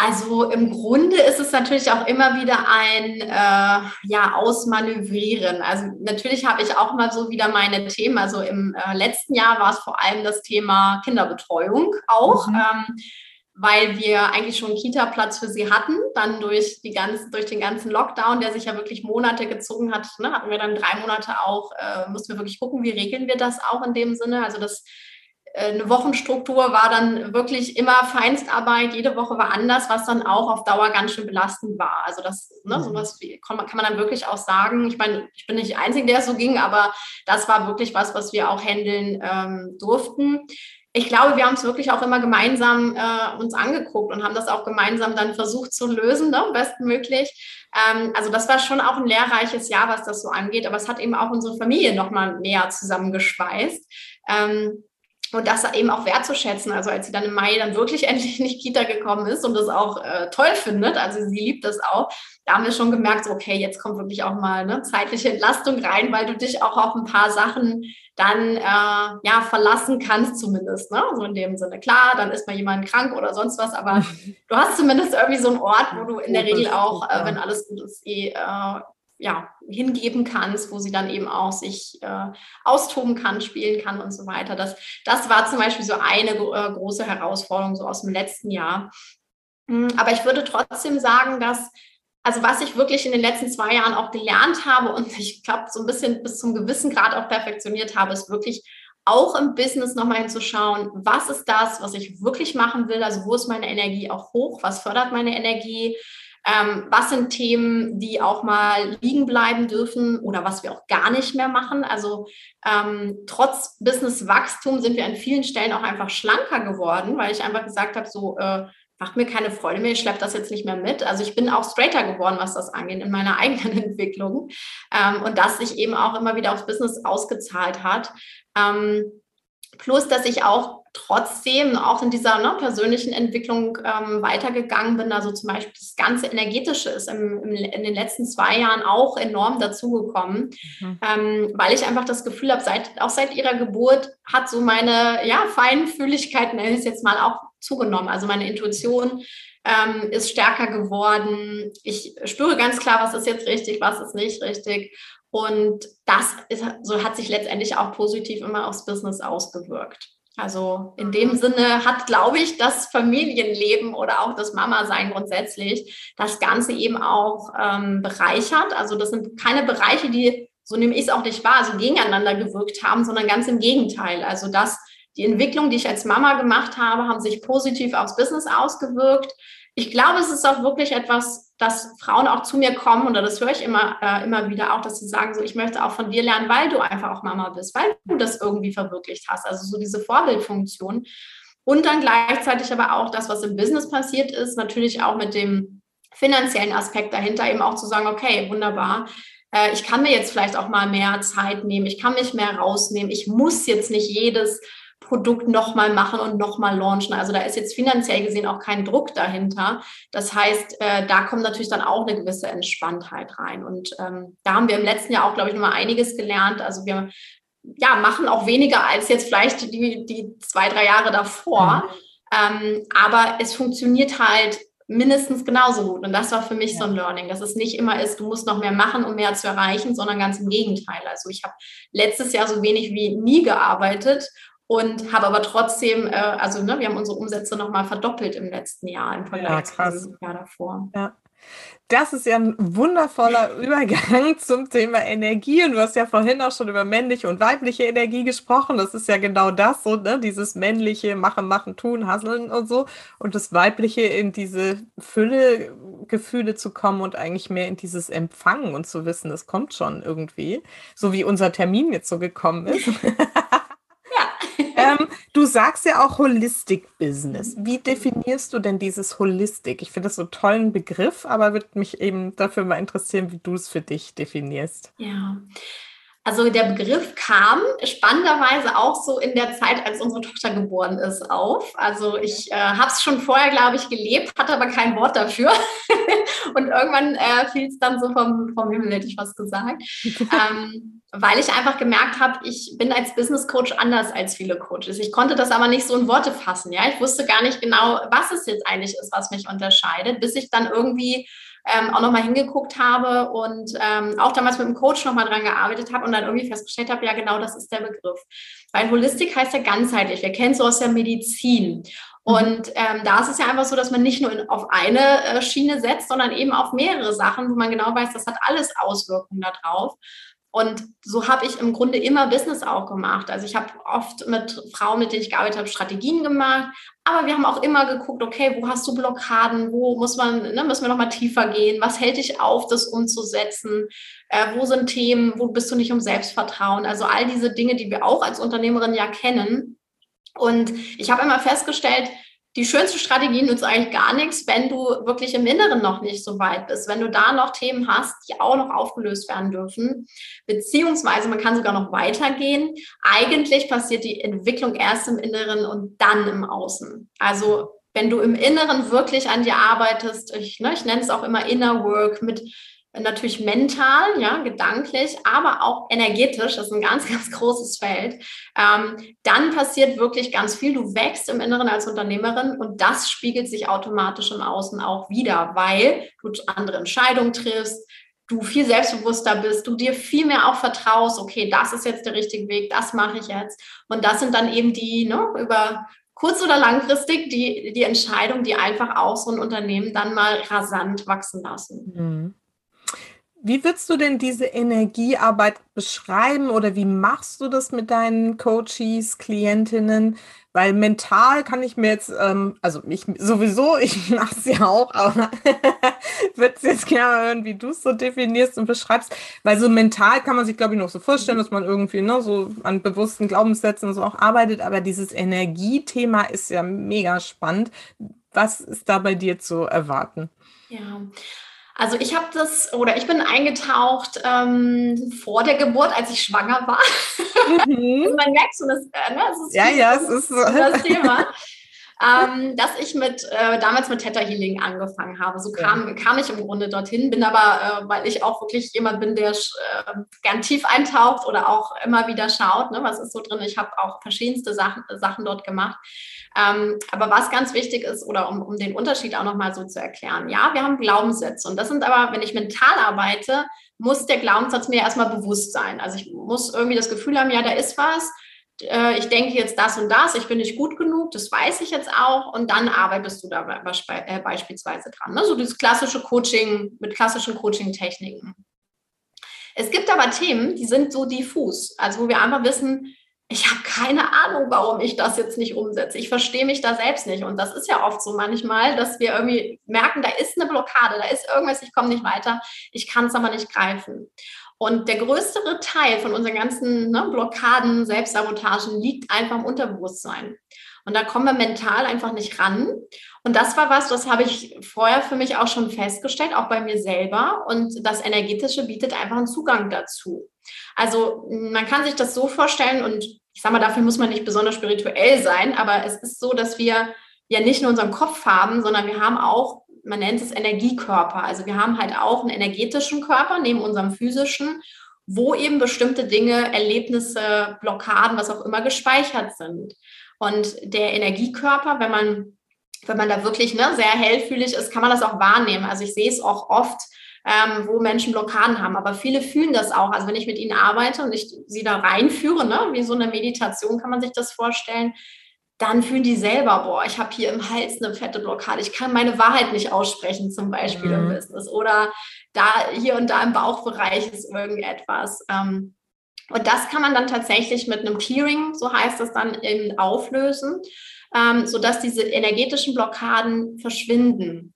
also im Grunde ist es natürlich auch immer wieder ein äh, ja, Ausmanövrieren. Also natürlich habe ich auch mal so wieder meine Themen. Also im äh, letzten Jahr war es vor allem das Thema Kinderbetreuung auch. Mhm. Ähm, weil wir eigentlich schon einen Kita-Platz für sie hatten. Dann durch, die ganze, durch den ganzen Lockdown, der sich ja wirklich Monate gezogen hat, ne, hatten wir dann drei Monate auch, äh, mussten wir wirklich gucken, wie regeln wir das auch in dem Sinne. Also das eine Wochenstruktur war dann wirklich immer Feinstarbeit, jede Woche war anders, was dann auch auf Dauer ganz schön belastend war. Also das, ne, mhm. sowas kann, man, kann man dann wirklich auch sagen. Ich meine, ich bin nicht die Einzige, der es so ging, aber das war wirklich was, was wir auch handeln ähm, durften. Ich glaube, wir haben es wirklich auch immer gemeinsam äh, uns angeguckt und haben das auch gemeinsam dann versucht zu lösen, ne, bestmöglich. Ähm, also das war schon auch ein lehrreiches Jahr, was das so angeht, aber es hat eben auch unsere Familie nochmal näher zusammengeschweißt. Ähm, und das eben auch wertzuschätzen. Also als sie dann im Mai dann wirklich endlich in die Kita gekommen ist und das auch äh, toll findet, also sie liebt das auch, da haben wir schon gemerkt, so, okay, jetzt kommt wirklich auch mal eine zeitliche Entlastung rein, weil du dich auch auf ein paar Sachen dann äh, ja verlassen kannst zumindest, ne? So in dem Sinne. Klar, dann ist mal jemand krank oder sonst was, aber du hast zumindest irgendwie so einen Ort, wo du in der Regel auch, äh, wenn alles gut ist, eh äh, ja, hingeben kannst, wo sie dann eben auch sich äh, austoben kann, spielen kann und so weiter. Das, das war zum Beispiel so eine äh, große Herausforderung so aus dem letzten Jahr. Hm, aber ich würde trotzdem sagen, dass, also was ich wirklich in den letzten zwei Jahren auch gelernt habe und ich glaube, so ein bisschen bis zum gewissen Grad auch perfektioniert habe, ist wirklich auch im Business nochmal hinzuschauen, was ist das, was ich wirklich machen will, also wo ist meine Energie auch hoch, was fördert meine Energie, ähm, was sind Themen, die auch mal liegen bleiben dürfen oder was wir auch gar nicht mehr machen? Also ähm, trotz Businesswachstum sind wir an vielen Stellen auch einfach schlanker geworden, weil ich einfach gesagt habe, so äh, macht mir keine Freude mehr, ich schleppe das jetzt nicht mehr mit. Also ich bin auch straighter geworden, was das angeht, in meiner eigenen Entwicklung. Ähm, und das sich eben auch immer wieder aufs Business ausgezahlt hat. Ähm, plus, dass ich auch trotzdem auch in dieser ne, persönlichen Entwicklung ähm, weitergegangen bin. Also zum Beispiel das ganze Energetische ist im, im, in den letzten zwei Jahren auch enorm dazugekommen, mhm. ähm, weil ich einfach das Gefühl habe, seit, auch seit ihrer Geburt hat so meine ja, Feinfühligkeit, nenne ich es jetzt mal, auch zugenommen. Also meine Intuition ähm, ist stärker geworden. Ich spüre ganz klar, was ist jetzt richtig, was ist nicht richtig. Und das ist, so hat sich letztendlich auch positiv immer aufs Business ausgewirkt. Also in dem Sinne hat, glaube ich, das Familienleben oder auch das Mama-Sein grundsätzlich das Ganze eben auch ähm, bereichert. Also das sind keine Bereiche, die, so nehme ich es auch nicht wahr, so gegeneinander gewirkt haben, sondern ganz im Gegenteil. Also das, die Entwicklung, die ich als Mama gemacht habe, haben sich positiv aufs Business ausgewirkt. Ich glaube, es ist auch wirklich etwas, dass Frauen auch zu mir kommen, oder das höre ich immer, äh, immer wieder auch, dass sie sagen, so, ich möchte auch von dir lernen, weil du einfach auch Mama bist, weil du das irgendwie verwirklicht hast. Also so diese Vorbildfunktion. Und dann gleichzeitig aber auch das, was im Business passiert ist, natürlich auch mit dem finanziellen Aspekt dahinter, eben auch zu sagen, okay, wunderbar, äh, ich kann mir jetzt vielleicht auch mal mehr Zeit nehmen, ich kann mich mehr rausnehmen, ich muss jetzt nicht jedes Produkt nochmal machen und nochmal launchen. Also da ist jetzt finanziell gesehen auch kein Druck dahinter. Das heißt, äh, da kommt natürlich dann auch eine gewisse Entspanntheit rein. Und ähm, da haben wir im letzten Jahr auch, glaube ich, nochmal einiges gelernt. Also wir ja, machen auch weniger als jetzt vielleicht die, die zwei, drei Jahre davor. Mhm. Ähm, aber es funktioniert halt mindestens genauso gut. Und das war für mich ja. so ein Learning, dass es nicht immer ist, du musst noch mehr machen, um mehr zu erreichen, sondern ganz im Gegenteil. Also ich habe letztes Jahr so wenig wie nie gearbeitet und habe aber trotzdem, äh, also ne, wir haben unsere Umsätze nochmal verdoppelt im letzten Jahr im Vergleich ja, zum Jahr davor. Ja. Das ist ja ein wundervoller Übergang zum Thema Energie. Und du hast ja vorhin auch schon über männliche und weibliche Energie gesprochen. Das ist ja genau das, so, ne? dieses männliche Machen, Machen, Tun, Hasseln und so. Und das weibliche in diese Fülle Gefühle zu kommen und eigentlich mehr in dieses Empfangen und zu wissen, es kommt schon irgendwie. So wie unser Termin jetzt so gekommen ist. ähm, du sagst ja auch Holistic Business. Wie definierst du denn dieses Holistic? Ich finde das so einen tollen Begriff, aber würde mich eben dafür mal interessieren, wie du es für dich definierst. Ja. Also der Begriff kam spannenderweise auch so in der Zeit, als unsere Tochter geboren ist, auf. Also ich äh, habe es schon vorher, glaube ich, gelebt, hatte aber kein Wort dafür. Und irgendwann äh, fiel es dann so vom, vom Himmel, hätte ich was gesagt. ähm, weil ich einfach gemerkt habe, ich bin als Business Coach anders als viele Coaches. Ich konnte das aber nicht so in Worte fassen. Ja, ich wusste gar nicht genau, was es jetzt eigentlich ist, was mich unterscheidet, bis ich dann irgendwie ähm, auch nochmal hingeguckt habe und ähm, auch damals mit dem Coach nochmal dran gearbeitet habe und dann irgendwie festgestellt habe, ja genau, das ist der Begriff. Weil Holistik heißt ja ganzheitlich. Wir kennen es so aus der Medizin. Und ähm, da ist es ja einfach so, dass man nicht nur in, auf eine äh, Schiene setzt, sondern eben auf mehrere Sachen, wo man genau weiß, das hat alles Auswirkungen darauf. Und so habe ich im Grunde immer Business auch gemacht. Also ich habe oft mit Frauen, mit denen ich gearbeitet habe, Strategien gemacht. Aber wir haben auch immer geguckt, okay, wo hast du Blockaden? Wo muss man, ne, müssen wir nochmal tiefer gehen? Was hält dich auf, das umzusetzen? Äh, wo sind Themen? Wo bist du nicht um Selbstvertrauen? Also all diese Dinge, die wir auch als Unternehmerin ja kennen. Und ich habe immer festgestellt, die schönste Strategie nützt eigentlich gar nichts, wenn du wirklich im Inneren noch nicht so weit bist, wenn du da noch Themen hast, die auch noch aufgelöst werden dürfen, beziehungsweise man kann sogar noch weitergehen. Eigentlich passiert die Entwicklung erst im Inneren und dann im Außen. Also wenn du im Inneren wirklich an dir arbeitest, ich, ne, ich nenne es auch immer Inner Work mit natürlich mental, ja, gedanklich, aber auch energetisch, das ist ein ganz, ganz großes Feld, ähm, dann passiert wirklich ganz viel. Du wächst im Inneren als Unternehmerin und das spiegelt sich automatisch im Außen auch wieder, weil du andere Entscheidungen triffst, du viel selbstbewusster bist, du dir viel mehr auch vertraust, okay, das ist jetzt der richtige Weg, das mache ich jetzt. Und das sind dann eben die, ne, über kurz- oder langfristig, die, die Entscheidungen, die einfach auch so ein Unternehmen dann mal rasant wachsen lassen. Mhm. Wie würdest du denn diese Energiearbeit beschreiben oder wie machst du das mit deinen Coaches, Klientinnen? Weil mental kann ich mir jetzt, ähm, also ich sowieso, ich mache es ja auch, aber würde es jetzt gerne hören, wie du es so definierst und beschreibst. Weil so mental kann man sich, glaube ich, noch so vorstellen, dass man irgendwie ne, so an bewussten Glaubenssätzen so auch arbeitet. Aber dieses Energiethema ist ja mega spannend. Was ist da bei dir zu erwarten? Ja, also ich habe das oder ich bin eingetaucht ähm, vor der Geburt, als ich schwanger war. Mhm. Man merkt so, das, äh, ne, das ist ja, ja, es ist so. das Thema. ähm, dass ich mit äh, damals mit Theta Healing angefangen habe. So kam, ja. kam ich im Grunde dorthin, bin aber, äh, weil ich auch wirklich jemand bin, der äh, gern tief eintaucht oder auch immer wieder schaut, ne, was ist so drin. Ich habe auch verschiedenste Sachen, Sachen dort gemacht. Ähm, aber was ganz wichtig ist, oder um, um den Unterschied auch nochmal so zu erklären, ja, wir haben Glaubenssätze und das sind aber, wenn ich mental arbeite, muss der Glaubenssatz mir erstmal bewusst sein. Also ich muss irgendwie das Gefühl haben, ja, da ist was, äh, ich denke jetzt das und das, ich bin nicht gut genug, das weiß ich jetzt auch und dann arbeitest du da äh, beispielsweise dran. Ne? So dieses klassische Coaching mit klassischen Coaching-Techniken. Es gibt aber Themen, die sind so diffus, also wo wir einfach wissen, ich habe keine Ahnung, warum ich das jetzt nicht umsetze. Ich verstehe mich da selbst nicht. Und das ist ja oft so manchmal, dass wir irgendwie merken, da ist eine Blockade, da ist irgendwas, ich komme nicht weiter, ich kann es aber nicht greifen. Und der größere Teil von unseren ganzen ne, Blockaden, Selbstsabotagen liegt einfach im Unterbewusstsein. Und da kommen wir mental einfach nicht ran. Und das war was, das habe ich vorher für mich auch schon festgestellt, auch bei mir selber. Und das Energetische bietet einfach einen Zugang dazu. Also man kann sich das so vorstellen und ich sage mal, dafür muss man nicht besonders spirituell sein, aber es ist so, dass wir ja nicht nur unseren Kopf haben, sondern wir haben auch, man nennt es Energiekörper. Also wir haben halt auch einen energetischen Körper neben unserem physischen, wo eben bestimmte Dinge, Erlebnisse, Blockaden, was auch immer gespeichert sind. Und der Energiekörper, wenn man, wenn man da wirklich ne, sehr hellfühlig ist, kann man das auch wahrnehmen. Also ich sehe es auch oft, ähm, wo Menschen Blockaden haben. Aber viele fühlen das auch. Also wenn ich mit ihnen arbeite und ich sie da reinführe, ne, wie so eine Meditation kann man sich das vorstellen, dann fühlen die selber, boah, ich habe hier im Hals eine fette Blockade, ich kann meine Wahrheit nicht aussprechen, zum Beispiel mhm. im Business. Oder da hier und da im Bauchbereich ist irgendetwas. Ähm, und das kann man dann tatsächlich mit einem Clearing, so heißt das dann, auflösen, ähm, sodass diese energetischen Blockaden verschwinden.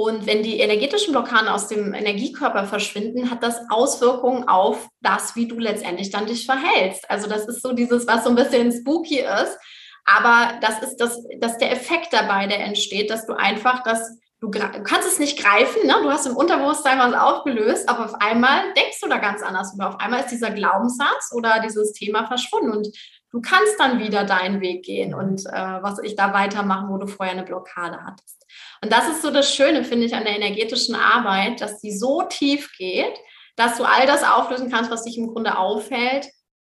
Und wenn die energetischen Blockaden aus dem Energiekörper verschwinden, hat das Auswirkungen auf das, wie du letztendlich dann dich verhältst. Also das ist so dieses, was so ein bisschen spooky ist. Aber das ist das, das der Effekt dabei, der entsteht, dass du einfach das, du, du kannst es nicht greifen, ne? du hast im Unterbewusstsein was aufgelöst, aber auf einmal denkst du da ganz anders. Und auf einmal ist dieser Glaubenssatz oder dieses Thema verschwunden. Und du kannst dann wieder deinen Weg gehen und äh, was ich da weitermachen, wo du vorher eine Blockade hattest. Und das ist so das Schöne, finde ich, an der energetischen Arbeit, dass die so tief geht, dass du all das auflösen kannst, was dich im Grunde aufhält.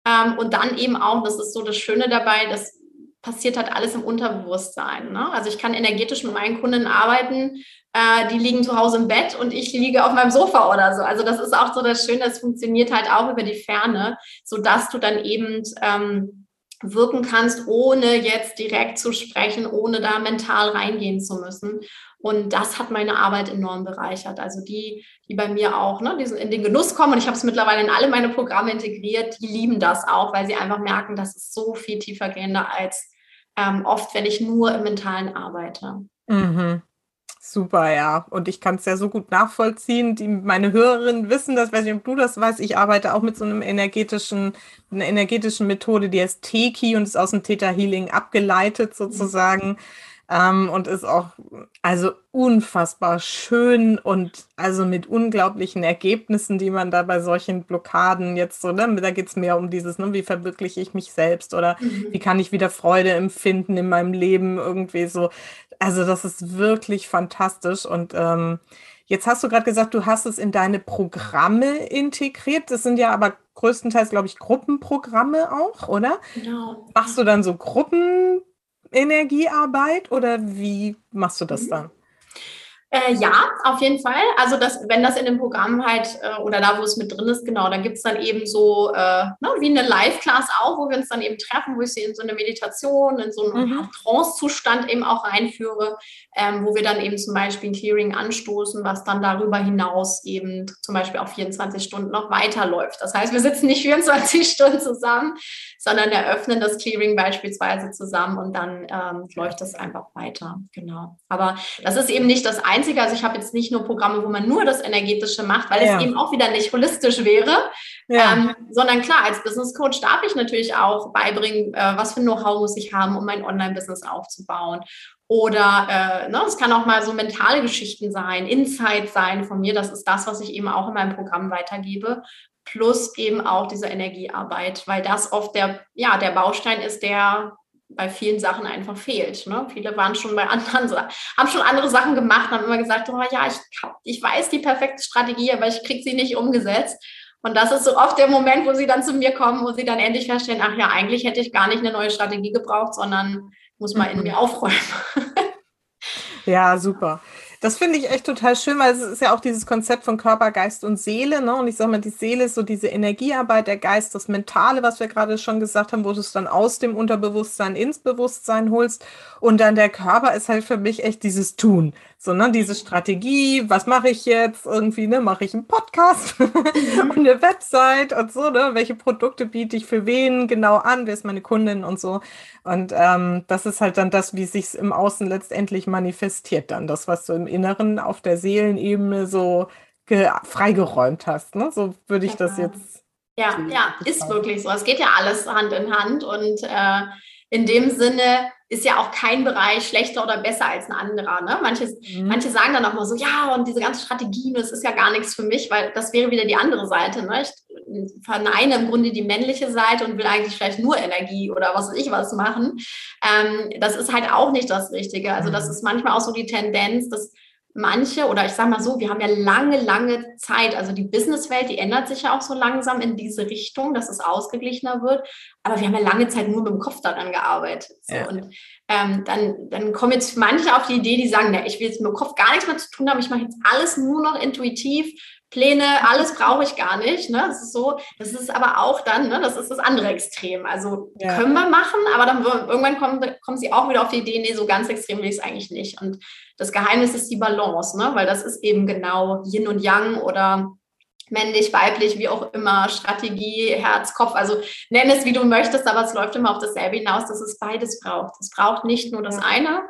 Ähm, und dann eben auch, das ist so das Schöne dabei, das passiert halt alles im Unterbewusstsein. Ne? Also ich kann energetisch mit meinen Kunden arbeiten, äh, die liegen zu Hause im Bett und ich liege auf meinem Sofa oder so. Also das ist auch so das Schöne, das funktioniert halt auch über die Ferne, sodass du dann eben ähm, wirken kannst, ohne jetzt direkt zu sprechen, ohne da mental reingehen zu müssen. Und das hat meine Arbeit enorm bereichert. Also die, die bei mir auch ne, diesen, in den Genuss kommen, und ich habe es mittlerweile in alle meine Programme integriert, die lieben das auch, weil sie einfach merken, das ist so viel tiefer gehender als ähm, oft, wenn ich nur im Mentalen arbeite. Mhm. Super, ja. Und ich kann es ja so gut nachvollziehen. Die, meine Hörerinnen wissen das, weiß nicht, ob du das weißt. Ich arbeite auch mit so einem energetischen, einer energetischen Methode, die heißt Teki und ist aus dem Theta Healing abgeleitet sozusagen. Mhm. Ähm, und ist auch also unfassbar schön und also mit unglaublichen Ergebnissen, die man da bei solchen Blockaden jetzt so, ne, da geht es mehr um dieses, ne, wie verwirkliche ich mich selbst oder mhm. wie kann ich wieder Freude empfinden in meinem Leben irgendwie so. Also das ist wirklich fantastisch und ähm, Jetzt hast du gerade gesagt, du hast es in deine Programme integriert. Das sind ja aber größtenteils, glaube ich, Gruppenprogramme auch, oder? Genau. Machst du dann so Gruppen, Energiearbeit oder wie machst du das mhm. dann? Äh, ja, auf jeden Fall. Also das, wenn das in dem Programm halt äh, oder da, wo es mit drin ist, genau, dann gibt es dann eben so äh, ne, wie eine Live-Class auch, wo wir uns dann eben treffen, wo ich sie in so eine Meditation, in so einen mhm. Trance-Zustand eben auch reinführe, ähm, wo wir dann eben zum Beispiel ein Clearing anstoßen, was dann darüber hinaus eben zum Beispiel auch 24 Stunden noch weiterläuft. Das heißt, wir sitzen nicht 24 Stunden zusammen, sondern eröffnen das Clearing beispielsweise zusammen und dann ähm, läuft das einfach weiter. Genau. Aber das ist eben nicht das Einzige, Einzige. Also ich habe jetzt nicht nur Programme, wo man nur das Energetische macht, weil ja. es eben auch wieder nicht holistisch wäre, ja. ähm, sondern klar, als Business Coach darf ich natürlich auch beibringen, äh, was für Know-how muss ich haben, um mein Online-Business aufzubauen. Oder äh, ne, es kann auch mal so mentale Geschichten sein, Insights sein von mir. Das ist das, was ich eben auch in meinem Programm weitergebe. Plus eben auch diese Energiearbeit, weil das oft der, ja, der Baustein ist, der bei vielen Sachen einfach fehlt. Ne? Viele waren schon bei anderen, haben schon andere Sachen gemacht, haben immer gesagt, oh ja, ich, ich weiß die perfekte Strategie, aber ich kriege sie nicht umgesetzt. Und das ist so oft der Moment, wo sie dann zu mir kommen, wo sie dann endlich feststellen, ach ja, eigentlich hätte ich gar nicht eine neue Strategie gebraucht, sondern muss mal in mhm. mir aufräumen. ja, super. Das finde ich echt total schön, weil es ist ja auch dieses Konzept von Körper, Geist und Seele. Ne? Und ich sage mal, die Seele ist so diese Energiearbeit, der Geist, das Mentale, was wir gerade schon gesagt haben, wo du es dann aus dem Unterbewusstsein ins Bewusstsein holst. Und dann der Körper ist halt für mich echt dieses Tun. So, ne, diese Strategie, was mache ich jetzt? Irgendwie, ne, mache ich einen Podcast und eine Website und so, ne? Welche Produkte biete ich für wen genau an? Wer ist meine Kundin und so? Und ähm, das ist halt dann das, wie sich im Außen letztendlich manifestiert dann. Das, was du im Inneren auf der Seelenebene so freigeräumt hast. Ne? So würde ich das jetzt. Ja, ja, ist wirklich so. Es geht ja alles Hand in Hand und äh, in dem Sinne ist ja auch kein Bereich schlechter oder besser als ein anderer. Ne? Manche, mhm. manche sagen dann auch mal so, ja, und diese ganze Strategie, das ist ja gar nichts für mich, weil das wäre wieder die andere Seite. Ne? Ich verneine im Grunde die männliche Seite und will eigentlich vielleicht nur Energie oder was weiß ich was machen. Ähm, das ist halt auch nicht das Richtige. Also das mhm. ist manchmal auch so die Tendenz, dass manche, oder ich sage mal so, wir haben ja lange, lange Zeit, also die Businesswelt, die ändert sich ja auch so langsam in diese Richtung, dass es ausgeglichener wird. Aber wir haben ja lange Zeit nur mit dem Kopf daran gearbeitet. So. Ja. Und ähm, dann, dann kommen jetzt manche auf die Idee, die sagen, ne, ich will jetzt mit dem Kopf gar nichts mehr zu tun haben, ich mache jetzt alles nur noch intuitiv. Pläne, alles brauche ich gar nicht. Ne? Das ist so, das ist aber auch dann, ne, das ist das andere Extrem. Also ja. können wir machen, aber dann irgendwann kommen, kommen sie auch wieder auf die Idee, nee, so ganz extrem will ich es eigentlich nicht. Und das Geheimnis ist die Balance, ne? weil das ist eben genau Yin und Yang oder männlich, weiblich, wie auch immer, Strategie, Herz, Kopf, also nenn es wie du möchtest, aber es läuft immer auf dasselbe hinaus, dass es beides braucht. Es braucht nicht nur das eine,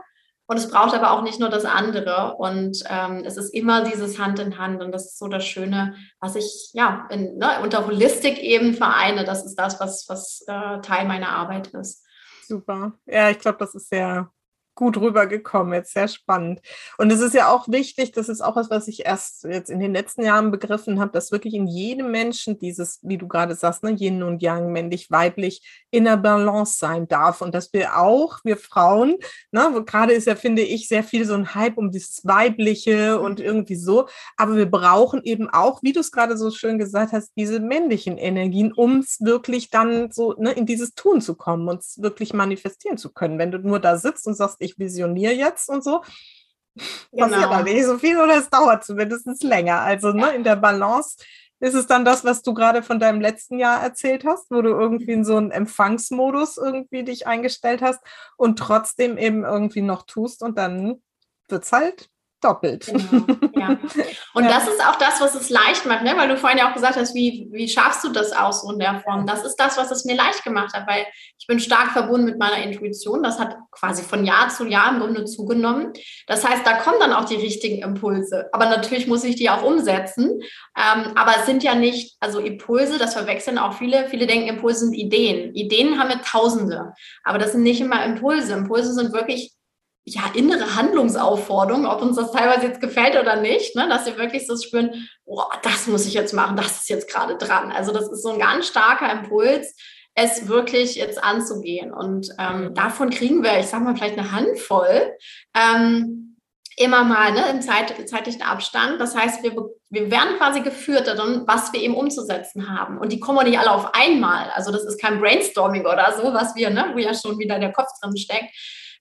und es braucht aber auch nicht nur das andere. Und ähm, es ist immer dieses Hand in Hand. Und das ist so das Schöne, was ich ja in, ne, unter Holistik eben vereine. Das ist das, was, was äh, Teil meiner Arbeit ist. Super. Ja, ich glaube, das ist sehr, gut rübergekommen, jetzt sehr spannend. Und es ist ja auch wichtig, das ist auch was, was ich erst jetzt in den letzten Jahren begriffen habe, dass wirklich in jedem Menschen dieses, wie du gerade sagst, ne, Yin und Yang, männlich, weiblich, in der Balance sein darf. Und dass wir auch, wir Frauen, ne, gerade ist ja, finde ich, sehr viel so ein Hype um dieses Weibliche und irgendwie so, aber wir brauchen eben auch, wie du es gerade so schön gesagt hast, diese männlichen Energien, um es wirklich dann so ne, in dieses Tun zu kommen und es wirklich manifestieren zu können. Wenn du nur da sitzt und sagst, ich visioniere jetzt und so. Genau. Passiert da nicht so viel oder es dauert zumindest länger. Also ne, in der Balance Ist es dann das, was du gerade von deinem letzten Jahr erzählt hast, wo du irgendwie in so einen Empfangsmodus irgendwie dich eingestellt hast und trotzdem eben irgendwie noch tust und dann wird es halt doppelt. Genau, ja. Und ja. das ist auch das, was es leicht macht, ne? weil du vorhin ja auch gesagt hast, wie, wie schaffst du das aus so in der Form? Das ist das, was es mir leicht gemacht hat, weil ich bin stark verbunden mit meiner Intuition. Das hat quasi von Jahr zu Jahr im Grunde zugenommen. Das heißt, da kommen dann auch die richtigen Impulse. Aber natürlich muss ich die auch umsetzen. Ähm, aber es sind ja nicht, also Impulse, das verwechseln auch viele. Viele denken, Impulse sind Ideen. Ideen haben wir Tausende. Aber das sind nicht immer Impulse. Impulse sind wirklich ja, innere Handlungsaufforderung, ob uns das teilweise jetzt gefällt oder nicht, ne? dass wir wirklich so spüren, oh, das muss ich jetzt machen, das ist jetzt gerade dran. Also das ist so ein ganz starker Impuls, es wirklich jetzt anzugehen. Und ähm, mhm. davon kriegen wir, ich sag mal, vielleicht eine Handvoll. Ähm, immer mal ne, im Zeit, zeitlichen Abstand. Das heißt, wir, wir werden quasi geführt darin, was wir eben umzusetzen haben. Und die kommen auch nicht alle auf einmal. Also das ist kein Brainstorming oder so, was wir, ne, wo ja schon wieder der Kopf drin steckt,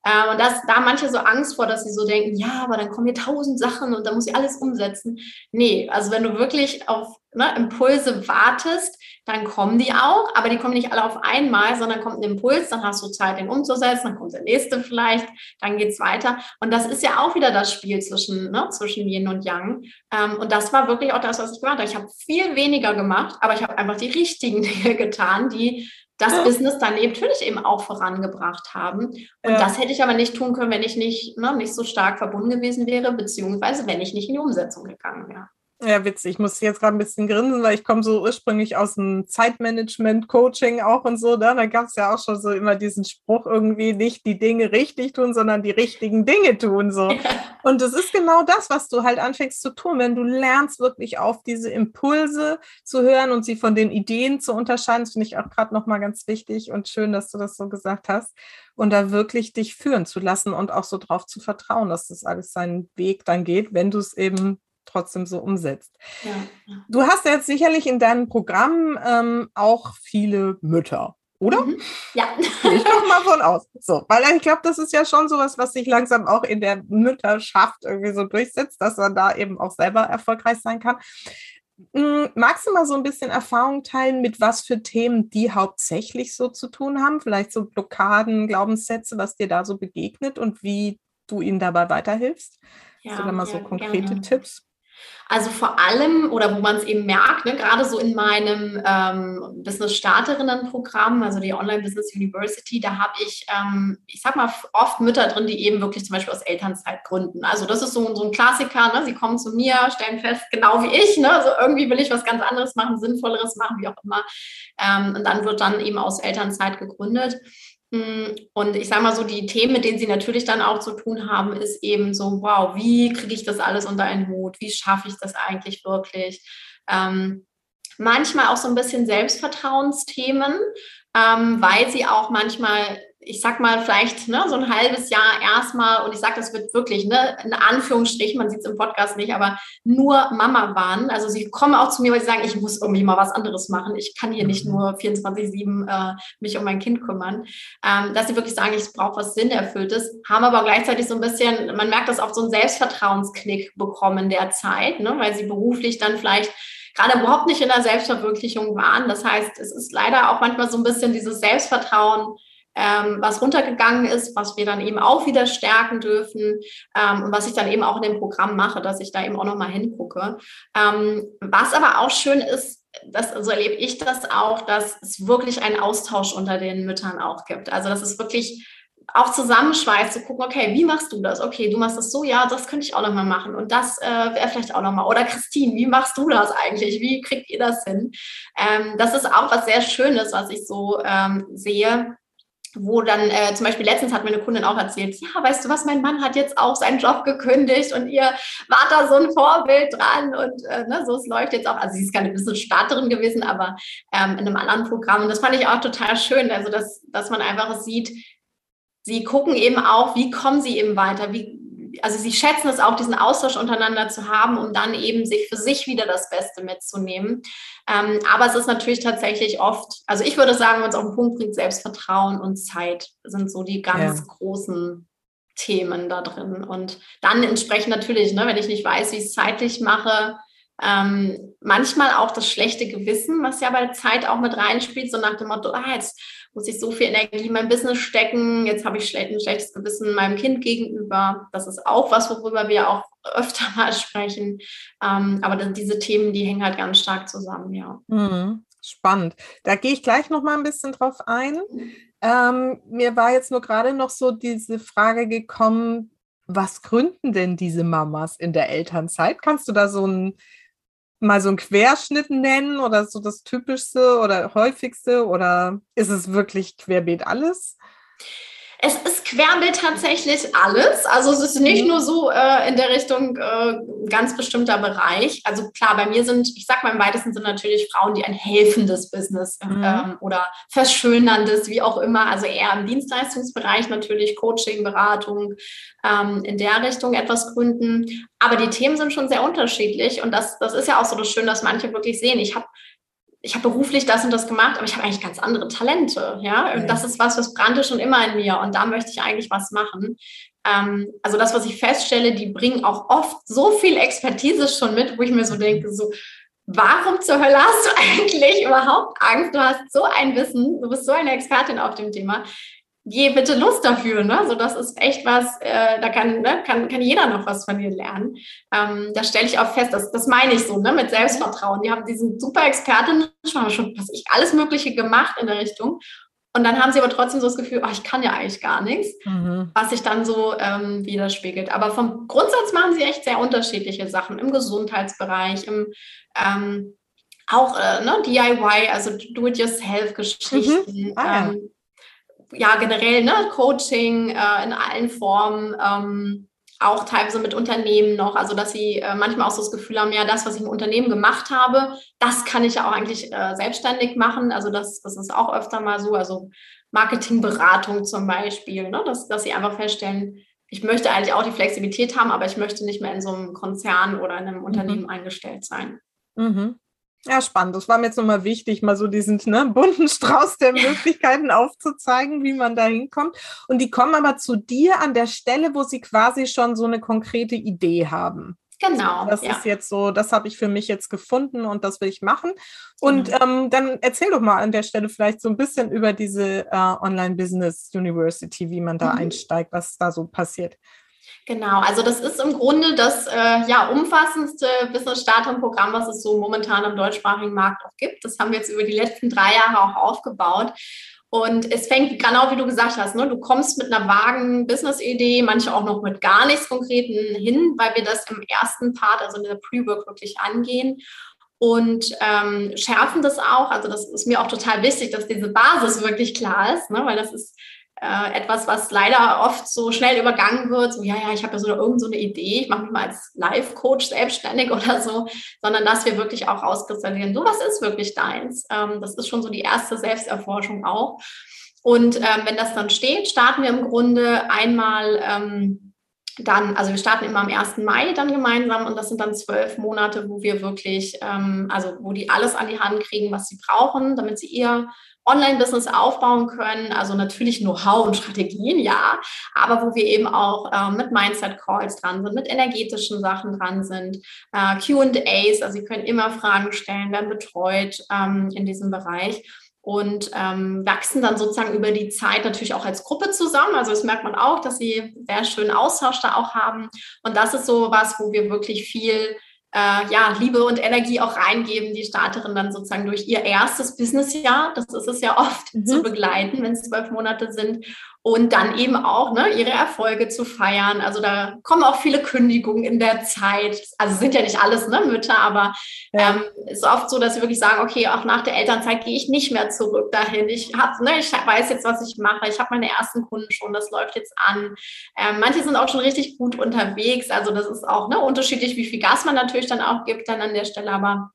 äh, und das, da manche so Angst vor, dass sie so denken, ja, aber dann kommen hier tausend Sachen und dann muss ich alles umsetzen. Nee, also wenn du wirklich auf ne, Impulse wartest, dann kommen die auch, aber die kommen nicht alle auf einmal, sondern kommt ein Impuls, dann hast du Zeit, den umzusetzen, dann kommt der nächste vielleicht, dann geht es weiter. Und das ist ja auch wieder das Spiel zwischen, ne, zwischen Yin und Yang. Ähm, und das war wirklich auch das, was ich gemacht habe. Ich habe viel weniger gemacht, aber ich habe einfach die richtigen Dinge getan, die das ja. Business dann natürlich eben auch vorangebracht haben. Und ja. das hätte ich aber nicht tun können, wenn ich nicht, ne, nicht so stark verbunden gewesen wäre, beziehungsweise wenn ich nicht in die Umsetzung gegangen wäre. Ja, witzig. Ich muss jetzt gerade ein bisschen grinsen, weil ich komme so ursprünglich aus dem Zeitmanagement-Coaching auch und so. Da, da gab es ja auch schon so immer diesen Spruch irgendwie, nicht die Dinge richtig tun, sondern die richtigen Dinge tun. So. Ja. Und das ist genau das, was du halt anfängst zu tun, wenn du lernst, wirklich auf diese Impulse zu hören und sie von den Ideen zu unterscheiden. Das finde ich auch gerade nochmal ganz wichtig und schön, dass du das so gesagt hast. Und da wirklich dich führen zu lassen und auch so drauf zu vertrauen, dass das alles seinen Weg dann geht, wenn du es eben trotzdem so umsetzt. Ja. Du hast jetzt sicherlich in deinem Programm ähm, auch viele Mütter, oder? Mhm. Ja. Ich doch mal von aus. So, weil ich glaube, das ist ja schon sowas, was sich langsam auch in der Mütterschaft irgendwie so durchsetzt, dass man da eben auch selber erfolgreich sein kann. Hm, magst du mal so ein bisschen Erfahrung teilen, mit was für Themen die hauptsächlich so zu tun haben? Vielleicht so Blockaden, Glaubenssätze, was dir da so begegnet und wie du ihnen dabei weiterhilfst? Ja, Hast du da mal ja, so konkrete gerne. Tipps? Also vor allem, oder wo man es eben merkt, ne, gerade so in meinem ähm, Business-Starterinnen-Programm, also die Online Business University, da habe ich, ähm, ich sag mal, oft Mütter drin, die eben wirklich zum Beispiel aus Elternzeit gründen. Also das ist so, so ein Klassiker, ne? sie kommen zu mir, stellen fest, genau wie ich, ne? also irgendwie will ich was ganz anderes machen, Sinnvolleres machen, wie auch immer. Ähm, und dann wird dann eben aus Elternzeit gegründet. Mm, und ich sage mal so, die Themen, mit denen sie natürlich dann auch zu tun haben, ist eben so, wow, wie kriege ich das alles unter einen Hut? Wie schaffe ich das eigentlich wirklich? Ähm, manchmal auch so ein bisschen Selbstvertrauensthemen, ähm, weil sie auch manchmal ich sag mal, vielleicht ne, so ein halbes Jahr erstmal, und ich sage, das wird wirklich, ne, in Anführungsstrichen, man sieht es im Podcast nicht, aber nur Mama waren. Also sie kommen auch zu mir, weil sie sagen, ich muss irgendwie mal was anderes machen. Ich kann hier nicht mhm. nur 24-7 äh, mich um mein Kind kümmern. Ähm, dass sie wirklich sagen, ich brauche was Sinnerfülltes, haben aber gleichzeitig so ein bisschen, man merkt das auch so einen Selbstvertrauensknick bekommen derzeit, ne, weil sie beruflich dann vielleicht gerade überhaupt nicht in der Selbstverwirklichung waren. Das heißt, es ist leider auch manchmal so ein bisschen dieses Selbstvertrauen, ähm, was runtergegangen ist, was wir dann eben auch wieder stärken dürfen ähm, und was ich dann eben auch in dem Programm mache, dass ich da eben auch nochmal hingucke. Ähm, was aber auch schön ist, das, so erlebe ich das auch, dass es wirklich einen Austausch unter den Müttern auch gibt. Also das ist wirklich auch zusammenschweißt, zu gucken, okay, wie machst du das? Okay, du machst das so, ja, das könnte ich auch nochmal machen und das äh, wäre vielleicht auch nochmal. Oder Christine, wie machst du das eigentlich? Wie kriegt ihr das hin? Ähm, das ist auch was sehr Schönes, was ich so ähm, sehe, wo dann äh, zum Beispiel letztens hat mir eine Kundin auch erzählt, ja, weißt du was, mein Mann hat jetzt auch seinen Job gekündigt und ihr wart da so ein Vorbild dran und äh, ne, so es läuft jetzt auch. Also sie ist keine Business-Starterin gewesen, aber ähm, in einem anderen Programm und das fand ich auch total schön, also dass, dass man einfach sieht, sie gucken eben auch, wie kommen sie eben weiter, wie, also sie schätzen es auch, diesen Austausch untereinander zu haben, um dann eben sich für sich wieder das Beste mitzunehmen. Ähm, aber es ist natürlich tatsächlich oft, also ich würde sagen, wenn es auf den Punkt bringt, Selbstvertrauen und Zeit sind so die ganz ja. großen Themen da drin. Und dann entsprechend natürlich, ne, wenn ich nicht weiß, wie ich es zeitlich mache, Ähm, manchmal auch das schlechte Gewissen, was ja bei der Zeit auch mit reinspielt, so nach dem Motto, ah, jetzt muss ich so viel Energie in mein Business stecken, jetzt habe ich ein schlechtes Gewissen meinem Kind gegenüber. Das ist auch was, worüber wir auch öfter mal sprechen. Ähm, aber diese Themen, die hängen halt ganz stark zusammen, ja. Mhm. Spannend. Da gehe ich gleich noch mal ein bisschen drauf ein. Ähm, mir war jetzt nur gerade noch so diese Frage gekommen, was gründen denn diese Mamas in der Elternzeit? Kannst du da so ein mal so einen Querschnitt nennen oder so das Typischste oder häufigste oder ist es wirklich querbeet alles? Es ist querbeet tatsächlich alles. Also es ist nicht mhm. nur so äh, in der Richtung äh, ganz bestimmter Bereich. Also klar, bei mir sind, ich sag mal im weitesten Sinne natürlich Frauen, die ein helfendes Business mhm. ähm, oder verschönerndes, wie auch immer, also eher im Dienstleistungsbereich natürlich Coaching, Beratung ähm, in der Richtung etwas gründen. Aber die Themen sind schon sehr unterschiedlich und das, das ist ja auch so das Schöne, dass manche wirklich sehen. Ich habe ich habe beruflich das und das gemacht, aber ich habe eigentlich ganz andere Talente, ja. Und das ist was, was brannte schon immer in mir und da möchte ich eigentlich was machen. Ähm, also das, was ich feststelle, die bringen auch oft so viel Expertise schon mit, wo ich mir so denke, so, warum zur Hölle hast du eigentlich überhaupt Angst? Du hast so ein Wissen, du bist so eine Expertin auf dem Thema je bitte Lust dafür. Ne? So, das ist echt was, äh, da kann, ne, kann, kann jeder noch was von dir lernen. Ähm, da stelle ich auch fest, das, das meine ich so, ne, mit Selbstvertrauen. Die haben diesen super Expertinnen schon, schon was ich alles Mögliche gemacht in der Richtung. Und dann haben sie aber trotzdem so das Gefühl, oh, ich kann ja eigentlich gar nichts, mhm. was sich dann so ähm, widerspiegelt. Aber vom Grundsatz machen sie echt sehr unterschiedliche Sachen im Gesundheitsbereich, im ähm, auch äh, ne, DIY, also Do-it-yourself-Geschichten. Mhm. Ah, ja. ähm, ja, generell ne, Coaching äh, in allen Formen, ähm, auch teilweise mit Unternehmen noch, also dass sie äh, manchmal auch so das Gefühl haben, ja, das, was ich im Unternehmen gemacht habe, das kann ich ja auch eigentlich äh, selbstständig machen. Also das, das ist auch öfter mal so, also Marketingberatung zum Beispiel, ne, dass, dass sie einfach feststellen, ich möchte eigentlich auch die Flexibilität haben, aber ich möchte nicht mehr in so einem Konzern oder in einem mhm. Unternehmen eingestellt sein. Mhm. Ja, spannend. Das war mir jetzt nochmal wichtig, mal so diesen ne, bunten Strauß der Möglichkeiten aufzuzeigen, wie man da hinkommt. Und die kommen aber zu dir an der Stelle, wo sie quasi schon so eine konkrete Idee haben. Genau. Das ja. ist jetzt so, das habe ich für mich jetzt gefunden und das will ich machen. Und mhm. ähm, dann erzähl doch mal an der Stelle vielleicht so ein bisschen über diese äh, Online-Business University, wie man da mhm. einsteigt, was da so passiert. Genau, also das ist im Grunde das äh, ja, umfassendste Business-Starter-Programm, was es so momentan im deutschsprachigen Markt auch gibt. Das haben wir jetzt über die letzten drei Jahre auch aufgebaut. Und es fängt genau wie du gesagt hast, ne? du kommst mit einer vagen Business-Idee, manche auch noch mit gar nichts Konkreten hin, weil wir das im ersten Part, also in der Pre-Work wirklich angehen und ähm, schärfen das auch. Also das ist mir auch total wichtig, dass diese Basis wirklich klar ist, ne? weil das ist äh, etwas, was leider oft so schnell übergangen wird, so ja, ja, ich habe ja so irgend so eine Idee, ich mache mich mal als Life-Coach selbstständig oder so, sondern dass wir wirklich auch rauskristallisieren, so was ist wirklich deins. Ähm, das ist schon so die erste Selbsterforschung auch. Und ähm, wenn das dann steht, starten wir im Grunde einmal ähm, dann, also wir starten immer am 1. Mai dann gemeinsam und das sind dann zwölf Monate, wo wir wirklich, ähm, also wo die alles an die Hand kriegen, was sie brauchen, damit sie ihr Online-Business aufbauen können. Also natürlich Know-how und Strategien, ja, aber wo wir eben auch äh, mit Mindset-Calls dran sind, mit energetischen Sachen dran sind, äh, QAs, also Sie können immer Fragen stellen, werden betreut ähm, in diesem Bereich und ähm, wachsen dann sozusagen über die Zeit natürlich auch als Gruppe zusammen. Also das merkt man auch, dass sie sehr schönen Austausch da auch haben. Und das ist so was, wo wir wirklich viel äh, ja, Liebe und Energie auch reingeben, die Starterin dann sozusagen durch ihr erstes Businessjahr, das ist es ja oft, mhm. zu begleiten, wenn es zwölf Monate sind und dann eben auch ne, ihre Erfolge zu feiern. Also da kommen auch viele Kündigungen in der Zeit. Also sind ja nicht alles ne, Mütter, aber ja. ähm, ist oft so, dass sie wirklich sagen, okay, auch nach der Elternzeit gehe ich nicht mehr zurück dahin. Ich, hab, ne, ich weiß jetzt, was ich mache. Ich habe meine ersten Kunden schon, das läuft jetzt an. Ähm, manche sind auch schon richtig gut unterwegs. Also das ist auch ne, unterschiedlich, wie viel Gas man natürlich dann auch gibt dann an der Stelle. Aber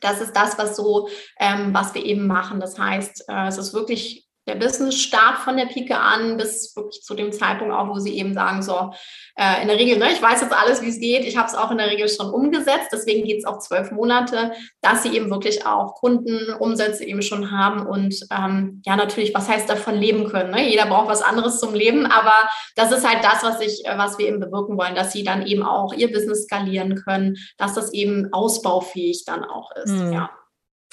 das ist das, was so, ähm, was wir eben machen. Das heißt, äh, es ist wirklich der Business-Start von der Pike an bis wirklich zu dem Zeitpunkt auch, wo sie eben sagen, so, äh, in der Regel, ne, ich weiß jetzt alles, wie es geht, ich habe es auch in der Regel schon umgesetzt, deswegen geht es auch zwölf Monate, dass sie eben wirklich auch Kundenumsätze eben schon haben und ähm, ja, natürlich, was heißt davon leben können. Ne? Jeder braucht was anderes zum Leben, aber das ist halt das, was ich, äh, was wir eben bewirken wollen, dass sie dann eben auch ihr Business skalieren können, dass das eben ausbaufähig dann auch ist. Mhm. Ja.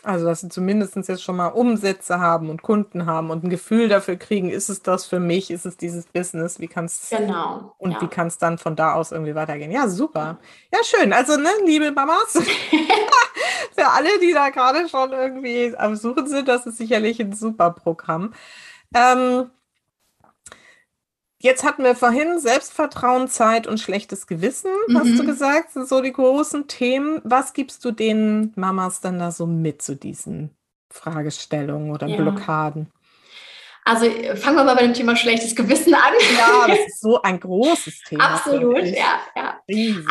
Also, dass sie zumindest jetzt schon mal Umsätze haben und Kunden haben und ein Gefühl dafür kriegen, ist es das für mich, ist es dieses Business, wie kann es genau, und ja. wie kann es dann von da aus irgendwie weitergehen. Ja, super. Ja, schön. Also, ne, liebe Mamas, für alle, die da gerade schon irgendwie am Suchen sind, das ist sicherlich ein super Programm. Ähm, Jetzt hatten wir vorhin Selbstvertrauen, Zeit und schlechtes Gewissen, mhm. hast du mhm. gesagt, sind so die großen Themen. Was gibst du den Mamas dann da so mit zu diesen Fragestellungen oder ja. Blockaden? Also fangen wir mal bei dem Thema schlechtes Gewissen an. Ja, das ist so ein großes Thema. Absolut, ja, ja.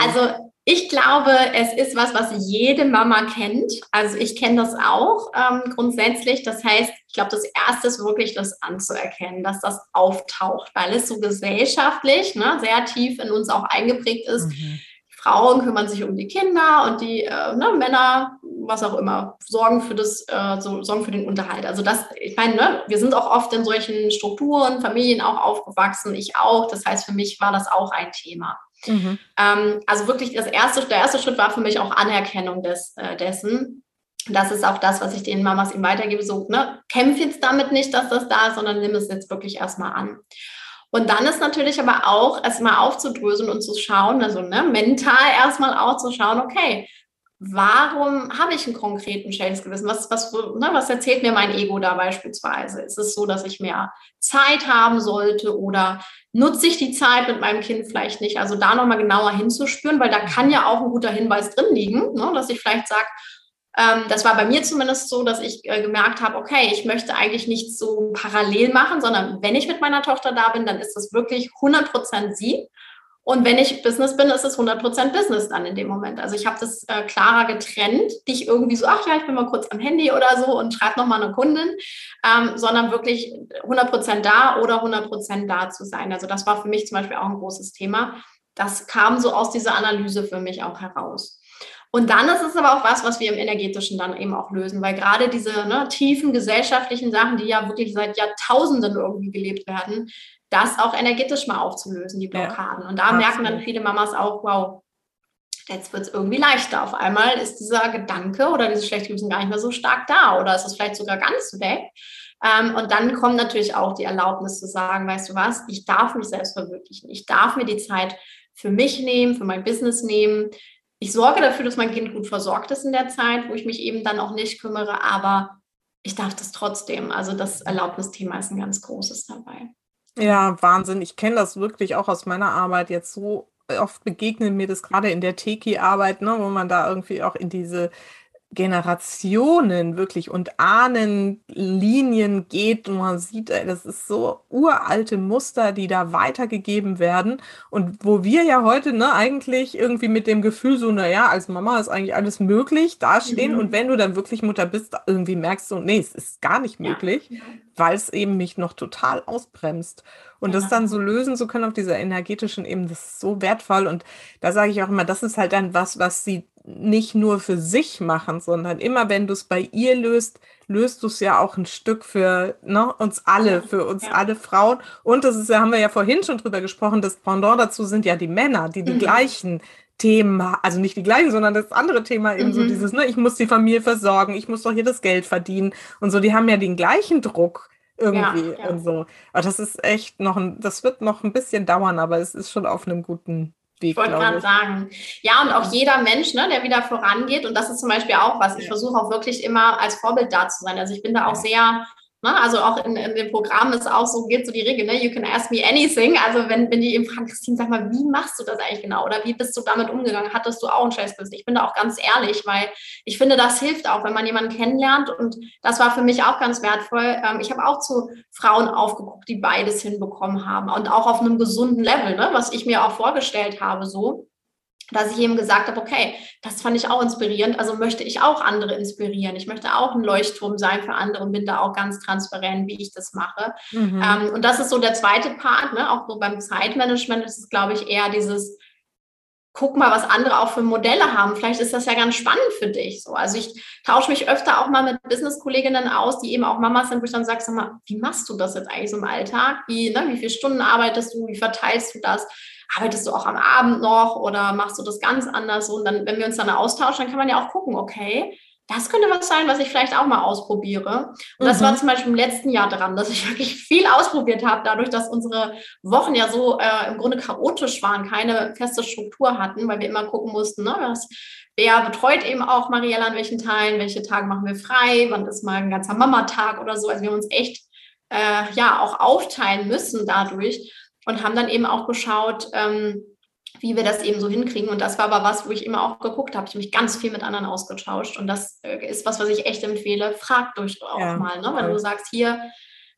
Also ich glaube, es ist was, was jede Mama kennt. Also ich kenne das auch ähm, grundsätzlich. Das heißt, ich glaube, das Erste ist wirklich das anzuerkennen, dass das auftaucht, weil es so gesellschaftlich ne, sehr tief in uns auch eingeprägt ist. Mhm. Frauen kümmern sich um die Kinder und die äh, ne, Männer, was auch immer, sorgen für das, äh, so, sorgen für den Unterhalt. Also das, ich meine, ne, wir sind auch oft in solchen Strukturen, Familien auch aufgewachsen, ich auch. Das heißt, für mich war das auch ein Thema. Mhm. Ähm, also wirklich das erste, der erste Schritt war für mich auch Anerkennung des, äh, dessen. Das ist auch das, was ich den Mamas ihm weitergebe. So, ne, kämpf jetzt damit nicht, dass das da ist, sondern nimm es jetzt wirklich erstmal an. Und dann ist natürlich aber auch erstmal aufzudröseln und zu schauen, also ne, mental erstmal auch zu schauen, okay, warum habe ich einen konkreten schlechtes Gewissen? Was, was, ne, was erzählt mir mein Ego da beispielsweise? Ist es so, dass ich mehr Zeit haben sollte oder nutze ich die Zeit mit meinem Kind vielleicht nicht? Also da nochmal genauer hinzuspüren, weil da kann ja auch ein guter Hinweis drin liegen, ne, dass ich vielleicht sage, ähm, das war bei mir zumindest so, dass ich äh, gemerkt habe, okay, ich möchte eigentlich nicht so parallel machen, sondern wenn ich mit meiner Tochter da bin, dann ist das wirklich 100 Prozent sie. Und wenn ich Business bin, ist es 100% Business dann in dem Moment. Also ich habe das äh, klarer getrennt, nicht irgendwie so, ach ja, ich bin mal kurz am Handy oder so und schreibe nochmal eine Kundin, ähm, sondern wirklich 100% da oder 100% da zu sein. Also das war für mich zum Beispiel auch ein großes Thema. Das kam so aus dieser Analyse für mich auch heraus. Und dann ist es aber auch was, was wir im Energetischen dann eben auch lösen, weil gerade diese ne, tiefen gesellschaftlichen Sachen, die ja wirklich seit Jahrtausenden irgendwie gelebt werden, das auch energetisch mal aufzulösen, die Blockaden. Ja, und da absolut. merken dann viele Mamas auch, wow, jetzt wird es irgendwie leichter. Auf einmal ist dieser Gedanke oder dieses schlechte Gewissen gar nicht mehr so stark da oder ist es vielleicht sogar ganz weg. Ähm, und dann kommt natürlich auch die Erlaubnis zu sagen, weißt du was, ich darf mich selbst verwirklichen. Ich darf mir die Zeit für mich nehmen, für mein Business nehmen. Ich sorge dafür, dass mein Kind gut versorgt ist in der Zeit, wo ich mich eben dann auch nicht kümmere, aber ich darf das trotzdem. Also das Erlaubnisthema ist ein ganz großes dabei. Ja, Wahnsinn. Ich kenne das wirklich auch aus meiner Arbeit jetzt so oft begegnet mir das gerade in der Teki-Arbeit, ne, wo man da irgendwie auch in diese Generationen wirklich und Ahnenlinien geht und man sieht, ey, das ist so uralte Muster, die da weitergegeben werden und wo wir ja heute ne, eigentlich irgendwie mit dem Gefühl so, naja, als Mama ist eigentlich alles möglich, dastehen mhm. und wenn du dann wirklich Mutter bist, irgendwie merkst du, nee, es ist gar nicht möglich, ja. weil es eben mich noch total ausbremst. Und ja. das dann so lösen zu können auf dieser energetischen Ebene, das ist so wertvoll. Und da sage ich auch immer, das ist halt dann was, was sie nicht nur für sich machen, sondern immer wenn du es bei ihr löst, löst du es ja auch ein Stück für ne, uns alle, für uns ja. alle Frauen. Und das ist ja, haben wir ja vorhin schon drüber gesprochen, das Pendant dazu sind ja die Männer, die die mhm. gleichen Themen, also nicht die gleichen, sondern das andere Thema eben mhm. so dieses, ne, ich muss die Familie versorgen, ich muss doch hier das Geld verdienen und so, die haben ja den gleichen Druck irgendwie ja, ja. und so. Aber das ist echt noch ein, das wird noch ein bisschen dauern, aber es ist schon auf einem guten Weg. Ich wollte gerade sagen. Ja, und auch jeder Mensch, ne, der wieder vorangeht, und das ist zum Beispiel auch was, ich versuche auch wirklich immer als Vorbild da zu sein. Also ich bin da auch sehr Ne? Also auch in, in dem Programm ist auch so, geht so die Regel, ne? you can ask me anything. Also wenn, wenn die eben fragen, Christine, sag mal, wie machst du das eigentlich genau? Oder wie bist du damit umgegangen? Hattest du auch ein Scheißbiss? Ich bin da auch ganz ehrlich, weil ich finde, das hilft auch, wenn man jemanden kennenlernt. Und das war für mich auch ganz wertvoll. Ähm, ich habe auch zu Frauen aufgeguckt, die beides hinbekommen haben und auch auf einem gesunden Level, ne? was ich mir auch vorgestellt habe so. Dass ich eben gesagt habe, okay, das fand ich auch inspirierend, also möchte ich auch andere inspirieren. Ich möchte auch ein Leuchtturm sein für andere und bin da auch ganz transparent, wie ich das mache. Mhm. Ähm, und das ist so der zweite Part, ne? auch so beim Zeitmanagement ist es, glaube ich, eher dieses, guck mal, was andere auch für Modelle haben. Vielleicht ist das ja ganz spannend für dich. So, also ich tausche mich öfter auch mal mit Business-Kolleginnen aus, die eben auch Mamas sind, wo ich dann sage, sag mal, wie machst du das jetzt eigentlich so im Alltag? Wie, ne, wie viele Stunden arbeitest du? Wie verteilst du das? Arbeitest du auch am Abend noch oder machst du das ganz anders? Und dann, wenn wir uns dann austauschen, dann kann man ja auch gucken, okay, das könnte was sein, was ich vielleicht auch mal ausprobiere. Und mhm. das war mhm. zum Beispiel im letzten Jahr dran, dass ich wirklich viel ausprobiert habe, dadurch, dass unsere Wochen ja so äh, im Grunde chaotisch waren, keine feste Struktur hatten, weil wir immer gucken mussten, ne, was, wer betreut eben auch Mariella an welchen Teilen, welche Tage machen wir frei, wann ist mal ein ganzer Mama-Tag oder so. Also wir haben uns echt äh, ja auch aufteilen müssen dadurch und haben dann eben auch geschaut, ähm, wie wir das eben so hinkriegen. Und das war aber was, wo ich immer auch geguckt habe. Ich habe mich ganz viel mit anderen ausgetauscht. Und das äh, ist was, was ich echt empfehle. Frag durch auch ja, mal. Ne? Wenn du sagst, hier,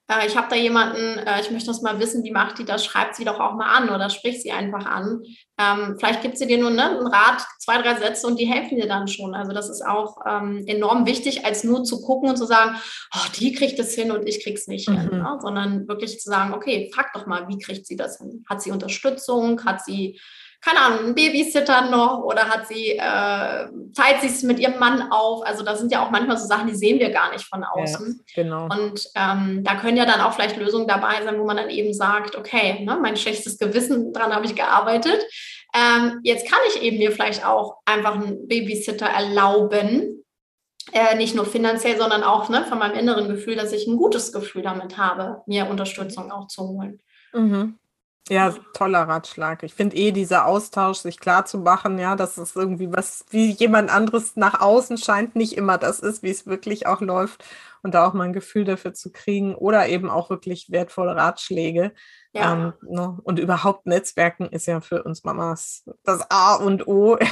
äh, ich habe da jemanden, äh, ich möchte das mal wissen, wie macht die das, schreibt sie doch auch mal an oder sprich sie einfach an. Ähm, vielleicht gibt sie dir nur ne, einen Rat, zwei, drei Sätze und die helfen dir dann schon. Also das ist auch ähm, enorm wichtig, als nur zu gucken und zu sagen, oh, die kriegt es hin und ich krieg's nicht mhm. hin, ne? sondern wirklich zu sagen, okay, frag doch mal, wie kriegt sie das hin? Hat sie Unterstützung? Hat sie keine Ahnung, einen Babysitter noch oder hat sie, äh, teilt sich mit ihrem Mann auf. Also da sind ja auch manchmal so Sachen, die sehen wir gar nicht von außen. Ja, genau. Und ähm, da können ja dann auch vielleicht Lösungen dabei sein, wo man dann eben sagt, okay, ne, mein schlechtes Gewissen, dran habe ich gearbeitet. Ähm, jetzt kann ich eben mir vielleicht auch einfach einen Babysitter erlauben. Äh, nicht nur finanziell, sondern auch ne, von meinem inneren Gefühl, dass ich ein gutes Gefühl damit habe, mir Unterstützung auch zu holen. Mhm. Ja, toller Ratschlag. Ich finde eh dieser Austausch, sich klar zu machen, ja, dass es irgendwie was, wie jemand anderes nach außen scheint, nicht immer das ist, wie es wirklich auch läuft und da auch mal ein Gefühl dafür zu kriegen oder eben auch wirklich wertvolle Ratschläge. Ja. Ähm, ne? Und überhaupt Netzwerken ist ja für uns Mamas das A und O.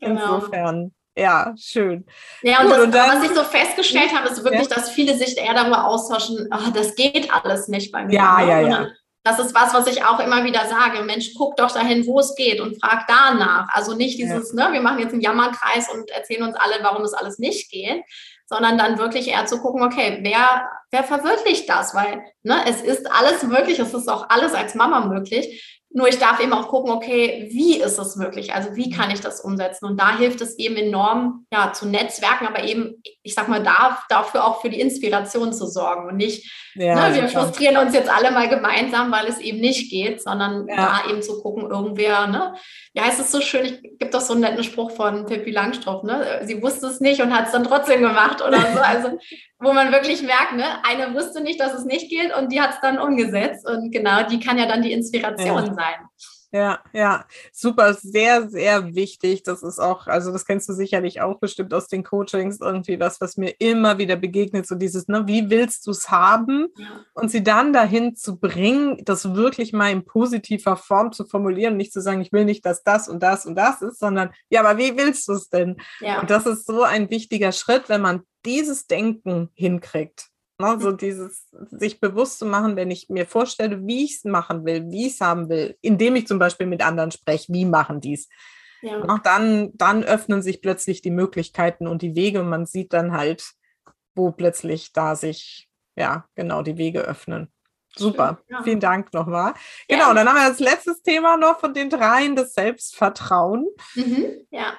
Genau. Insofern. Ja, schön. Ja, und, Gut, das, und dann, was ich so festgestellt habe, ist wirklich, ja. dass viele sich eher darüber austauschen, oh, das geht alles nicht bei mir. Ja, ne? ja, ja das ist was, was ich auch immer wieder sage. Mensch, guck doch dahin, wo es geht und frag danach. Also nicht dieses, ja. ne, wir machen jetzt einen Jammerkreis und erzählen uns alle, warum es alles nicht geht, sondern dann wirklich eher zu gucken, okay, wer, wer verwirklicht das? Weil ne, es ist alles möglich, es ist auch alles als Mama möglich. Nur ich darf eben auch gucken, okay, wie ist es möglich? Also wie kann ich das umsetzen? Und da hilft es eben enorm, ja, zu Netzwerken, aber eben, ich sag mal, da, dafür auch für die Inspiration zu sorgen und nicht, ja, ne, wir frustrieren uns jetzt alle mal gemeinsam, weil es eben nicht geht, sondern ja. da eben zu gucken, irgendwer, ne? Ja, heißt es so schön, ich gibt doch so einen netten Spruch von Pippi Langstrumpf, ne? Sie wusste es nicht und hat es dann trotzdem gemacht oder so. Also wo man wirklich merkt, ne, eine wusste nicht, dass es nicht geht und die hat es dann umgesetzt. Und genau, die kann ja dann die Inspiration ja. sein. Ja, ja, super, sehr, sehr wichtig. Das ist auch, also das kennst du sicherlich auch bestimmt aus den Coachings, irgendwie was, was mir immer wieder begegnet, so dieses, ne, wie willst du es haben? Ja. Und sie dann dahin zu bringen, das wirklich mal in positiver Form zu formulieren, nicht zu sagen, ich will nicht, dass das und das und das ist, sondern ja, aber wie willst du es denn? Ja. Und das ist so ein wichtiger Schritt, wenn man dieses Denken hinkriegt. Ne? So dieses sich bewusst zu machen, wenn ich mir vorstelle, wie ich es machen will, wie ich es haben will, indem ich zum Beispiel mit anderen spreche, wie machen die es. Ja. Ne? Dann, dann öffnen sich plötzlich die Möglichkeiten und die Wege und man sieht dann halt, wo plötzlich da sich, ja, genau, die Wege öffnen. Super, ja. vielen Dank nochmal. Genau, ja. dann haben wir das letzte Thema noch von den dreien, das Selbstvertrauen. Mhm, ja.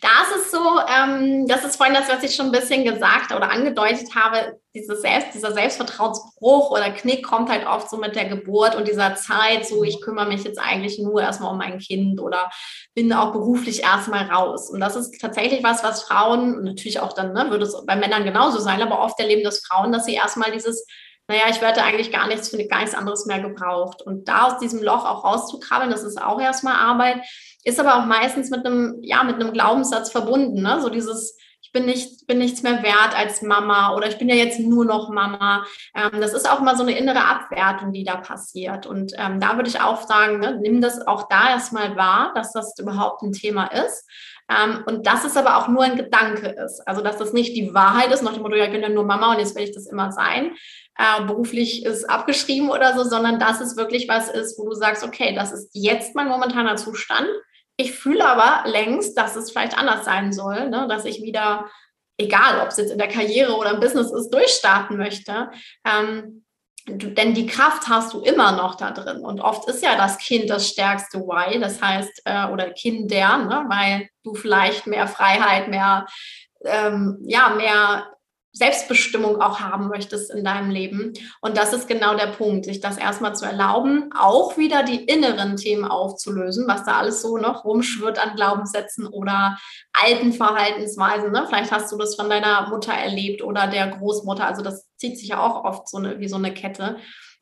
Da ist so, ähm, das ist vorhin das, was ich schon ein bisschen gesagt oder angedeutet habe, dieses Selbst, dieser Selbstvertrauensbruch oder Knick kommt halt oft so mit der Geburt und dieser Zeit, so ich kümmere mich jetzt eigentlich nur erstmal um mein Kind oder bin auch beruflich erstmal raus. Und das ist tatsächlich was, was Frauen, natürlich auch dann, ne, würde es bei Männern genauso sein, aber oft erleben das Frauen, dass sie erstmal dieses naja, ich werde eigentlich gar nichts, für gar nichts anderes mehr gebraucht. Und da aus diesem Loch auch rauszukrabbeln, das ist auch erstmal Arbeit, ist aber auch meistens mit einem, ja, mit einem Glaubenssatz verbunden. Ne? So dieses, ich bin, nicht, bin nichts mehr wert als Mama oder ich bin ja jetzt nur noch Mama. Ähm, das ist auch mal so eine innere Abwertung, die da passiert. Und ähm, da würde ich auch sagen, ne, nimm das auch da erstmal wahr, dass das überhaupt ein Thema ist. Ähm, und dass es aber auch nur ein Gedanke ist. Also, dass das nicht die Wahrheit ist, nach dem Motto, ja, ich bin ja nur Mama und jetzt will ich das immer sein. Äh, beruflich ist abgeschrieben oder so, sondern dass es wirklich was ist, wo du sagst, okay, das ist jetzt mein momentaner Zustand. ich fühle aber längst, dass es vielleicht anders sein soll, ne? dass ich wieder, egal ob es jetzt in der Karriere oder im Business ist, durchstarten möchte. Ähm, du, denn die Kraft hast du immer noch da drin. Und oft ist ja das Kind das stärkste Why, das heißt, äh, oder Kinder, ne? weil du vielleicht mehr Freiheit, mehr, ähm, ja, mehr Selbstbestimmung auch haben möchtest in deinem Leben. Und das ist genau der Punkt, sich das erstmal zu erlauben, auch wieder die inneren Themen aufzulösen, was da alles so noch rumschwirrt an Glaubenssätzen oder alten Verhaltensweisen. Ne? Vielleicht hast du das von deiner Mutter erlebt oder der Großmutter. Also das zieht sich ja auch oft so eine, wie so eine Kette.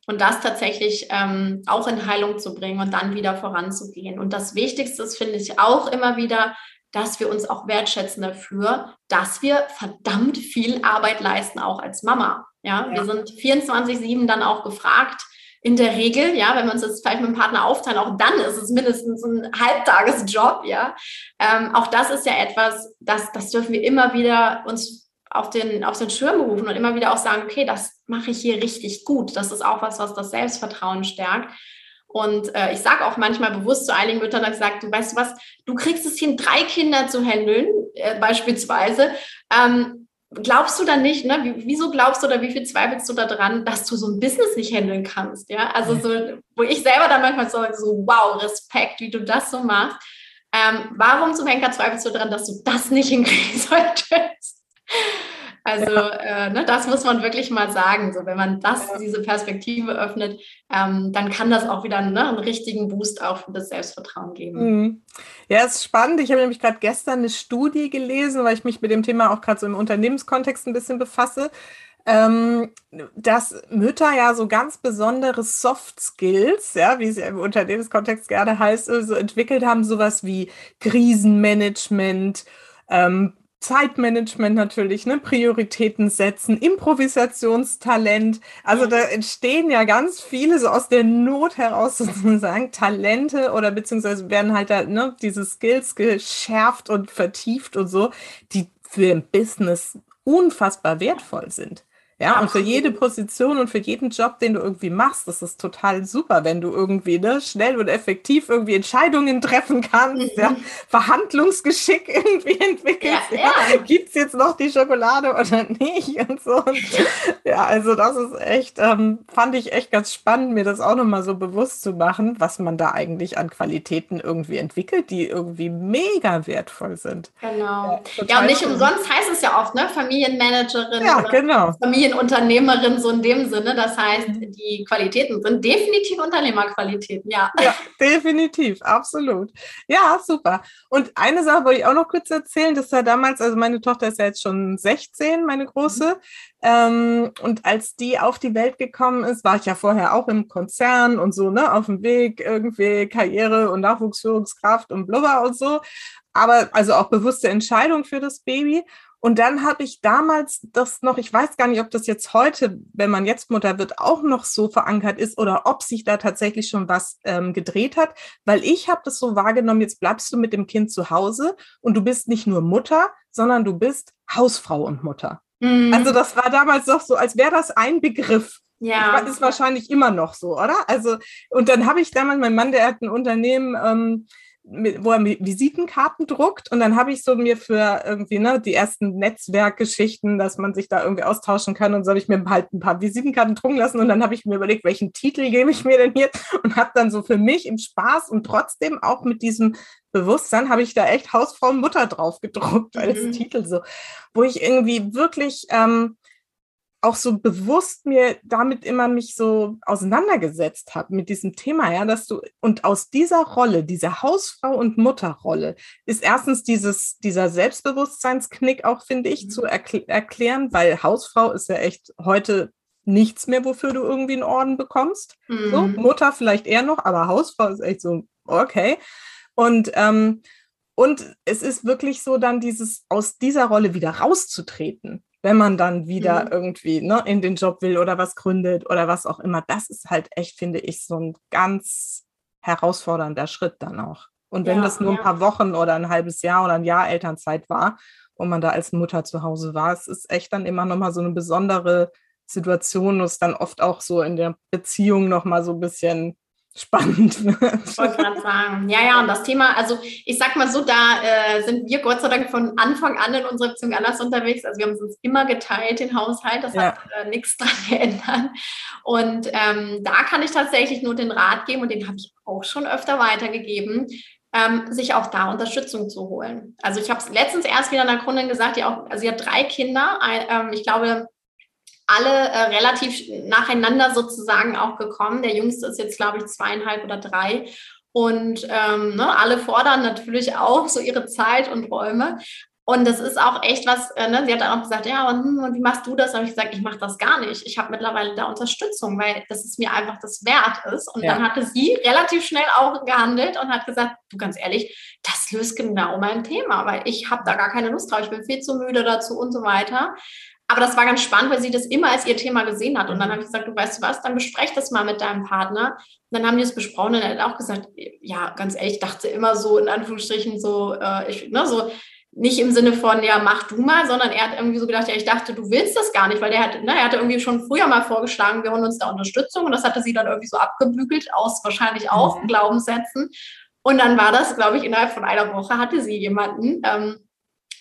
Und das tatsächlich ähm, auch in Heilung zu bringen und dann wieder voranzugehen. Und das Wichtigste ist, finde ich, auch immer wieder dass wir uns auch wertschätzen dafür, dass wir verdammt viel Arbeit leisten, auch als Mama. Ja, ja. wir sind 24-7 dann auch gefragt. In der Regel, ja, wenn wir uns das vielleicht mit dem Partner aufteilen, auch dann ist es mindestens ein Halbtagesjob, ja. Ähm, auch das ist ja etwas, das, das dürfen wir immer wieder uns auf den, auf den Schirm rufen und immer wieder auch sagen, okay, das mache ich hier richtig gut. Das ist auch was, was das Selbstvertrauen stärkt. Und äh, ich sage auch manchmal bewusst zu einigen Müttern, ich sage, du weißt was, du kriegst es hin, drei Kinder zu handeln, äh, beispielsweise. Ähm, glaubst du dann nicht, ne? Wie, wieso glaubst du oder wie viel zweifelst du daran, dass du so ein Business nicht handeln kannst? Ja, also so, wo ich selber dann manchmal so, so wow, Respekt, wie du das so machst. Ähm, warum zum Henker zweifelst du daran, dass du das nicht hinkriegen solltest? Also ja. äh, ne, das muss man wirklich mal sagen. So, wenn man das, ja. diese Perspektive öffnet, ähm, dann kann das auch wieder ne, einen richtigen Boost auch für das Selbstvertrauen geben. Mhm. Ja, es ist spannend. Ich habe nämlich gerade gestern eine Studie gelesen, weil ich mich mit dem Thema auch gerade so im Unternehmenskontext ein bisschen befasse. Ähm, dass Mütter ja so ganz besondere Soft Skills, ja, wie es ja im Unternehmenskontext gerne heißt, so entwickelt haben, sowas wie Krisenmanagement, ähm, Zeitmanagement natürlich, ne? Prioritäten setzen, Improvisationstalent. Also da entstehen ja ganz viele so aus der Not heraus sozusagen Talente oder beziehungsweise werden halt da ne, diese Skills geschärft und vertieft und so, die für ein Business unfassbar wertvoll sind. Ja, und für jede Position und für jeden Job, den du irgendwie machst, das ist total super, wenn du irgendwie ne, schnell und effektiv irgendwie Entscheidungen treffen kannst, mhm. ja, Verhandlungsgeschick irgendwie entwickelst. Ja, ja. Gibt es jetzt noch die Schokolade oder nicht? Und so. Und, ja, also das ist echt, ähm, fand ich echt ganz spannend, mir das auch nochmal so bewusst zu machen, was man da eigentlich an Qualitäten irgendwie entwickelt, die irgendwie mega wertvoll sind. Genau. Ja, ja und nicht umsonst heißt es ja oft, ne, Familienmanagerin. Ja, genau. Familien Unternehmerin so in dem Sinne. Das heißt, mhm. die Qualitäten sind definitiv Unternehmerqualitäten, ja. Ja, definitiv, absolut. Ja, super. Und eine Sache wollte ich auch noch kurz erzählen, das war damals, also meine Tochter ist ja jetzt schon 16, meine große. Mhm. Ähm, und als die auf die Welt gekommen ist, war ich ja vorher auch im Konzern und so, ne, auf dem Weg, irgendwie Karriere und Nachwuchsführungskraft und blubber und so. Aber also auch bewusste Entscheidung für das Baby. Und dann habe ich damals das noch, ich weiß gar nicht, ob das jetzt heute, wenn man jetzt Mutter wird, auch noch so verankert ist oder ob sich da tatsächlich schon was ähm, gedreht hat, weil ich habe das so wahrgenommen, jetzt bleibst du mit dem Kind zu Hause und du bist nicht nur Mutter, sondern du bist Hausfrau und Mutter. Mhm. Also das war damals doch so, als wäre das ein Begriff. Ja. Das ist wahrscheinlich immer noch so, oder? Also, und dann habe ich damals, mein Mann, der hat ein Unternehmen, ähm, wo er Visitenkarten druckt. Und dann habe ich so mir für irgendwie ne, die ersten Netzwerkgeschichten, dass man sich da irgendwie austauschen kann. Und so habe ich mir halt ein paar Visitenkarten drucken lassen. Und dann habe ich mir überlegt, welchen Titel gebe ich mir denn hier? Und habe dann so für mich im Spaß und trotzdem auch mit diesem Bewusstsein habe ich da echt Hausfrau und Mutter drauf gedruckt als mhm. Titel so, wo ich irgendwie wirklich ähm, auch so bewusst mir damit immer mich so auseinandergesetzt habe mit diesem Thema, ja, dass du und aus dieser Rolle, dieser Hausfrau und Mutterrolle ist erstens dieses dieser Selbstbewusstseinsknick auch finde ich mhm. zu erkl erklären, weil Hausfrau ist ja echt heute nichts mehr, wofür du irgendwie einen Orden bekommst. Mhm. So, Mutter vielleicht eher noch, aber Hausfrau ist echt so okay. Und ähm, und es ist wirklich so dann dieses aus dieser Rolle wieder rauszutreten wenn man dann wieder mhm. irgendwie ne, in den Job will oder was gründet oder was auch immer. Das ist halt echt, finde ich, so ein ganz herausfordernder Schritt dann auch. Und wenn ja, das nur ja. ein paar Wochen oder ein halbes Jahr oder ein Jahr Elternzeit war, wo man da als Mutter zu Hause war, es ist echt dann immer nochmal so eine besondere Situation, wo es dann oft auch so in der Beziehung nochmal so ein bisschen spannend wird. Ich wollte gerade sagen. Ja, ja, und das Thema, also ich sag mal so, da äh, sind wir Gott sei Dank von Anfang an in unserer Beziehung anders unterwegs. Also wir haben uns immer geteilt, den Haushalt. Das ja. hat äh, nichts dran geändert. Und ähm, da kann ich tatsächlich nur den Rat geben und den habe ich auch schon öfter weitergegeben. Ähm, sich auch da Unterstützung zu holen. Also ich habe es letztens erst wieder einer Kundin gesagt, die auch, also sie hat drei Kinder. Ein, ähm, ich glaube, alle äh, relativ nacheinander sozusagen auch gekommen. Der jüngste ist jetzt, glaube ich, zweieinhalb oder drei. Und ähm, ne, alle fordern natürlich auch so ihre Zeit und Räume. Und das ist auch echt was, äh, ne? sie hat dann auch gesagt, ja, und, hm, und wie machst du das? Da habe ich gesagt, ich mache das gar nicht. Ich habe mittlerweile da Unterstützung, weil das ist mir einfach das wert ist. Und ja. dann hatte sie relativ schnell auch gehandelt und hat gesagt, du ganz ehrlich, das löst genau mein Thema, weil ich habe da gar keine Lust drauf. Ich bin viel zu müde dazu und so weiter. Aber das war ganz spannend, weil sie das immer als ihr Thema gesehen hat. Und dann habe ich gesagt, du weißt was, dann besprech das mal mit deinem Partner. Und dann haben die es besprochen und er hat auch gesagt, ja, ganz ehrlich, ich dachte immer so in Anführungsstrichen so, äh, ich, ne, so nicht im Sinne von, ja, mach du mal, sondern er hat irgendwie so gedacht, ja, ich dachte, du willst das gar nicht, weil der hat, ne, er hatte irgendwie schon früher mal vorgeschlagen, wir holen uns da Unterstützung und das hatte sie dann irgendwie so abgebügelt aus wahrscheinlich auch mhm. Glaubenssätzen. Und dann war das, glaube ich, innerhalb von einer Woche hatte sie jemanden, ähm,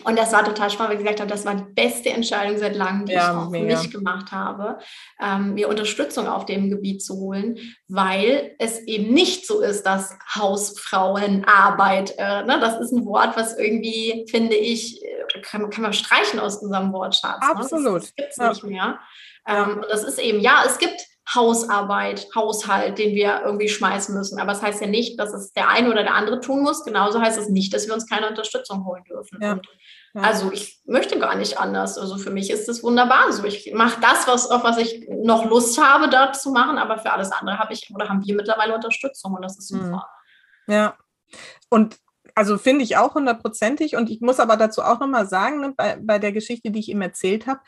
und das war total spannend, weil ich gesagt habe, das war die beste Entscheidung seit langem, die ja, ich auch für mich gemacht habe, ähm, mir Unterstützung auf dem Gebiet zu holen, weil es eben nicht so ist, dass Hausfrauenarbeit, äh, ne, das ist ein Wort, was irgendwie, finde ich, äh, kann, kann man streichen aus unserem Wortschatz. Absolut. Ne? Das, das gibt es ja. nicht mehr. Ähm, und das ist eben, ja, es gibt Hausarbeit, Haushalt, den wir irgendwie schmeißen müssen. Aber es das heißt ja nicht, dass es der eine oder der andere tun muss. Genauso heißt es nicht, dass wir uns keine Unterstützung holen dürfen. Ja. Ja. Also ich möchte gar nicht anders. Also für mich ist es wunderbar so. Ich mache das, was, auf was ich noch Lust habe, da zu machen, aber für alles andere habe ich oder haben wir mittlerweile Unterstützung und das ist mhm. super. Ja. Und also finde ich auch hundertprozentig. Und ich muss aber dazu auch nochmal sagen, ne, bei, bei der Geschichte, die ich ihm erzählt habe,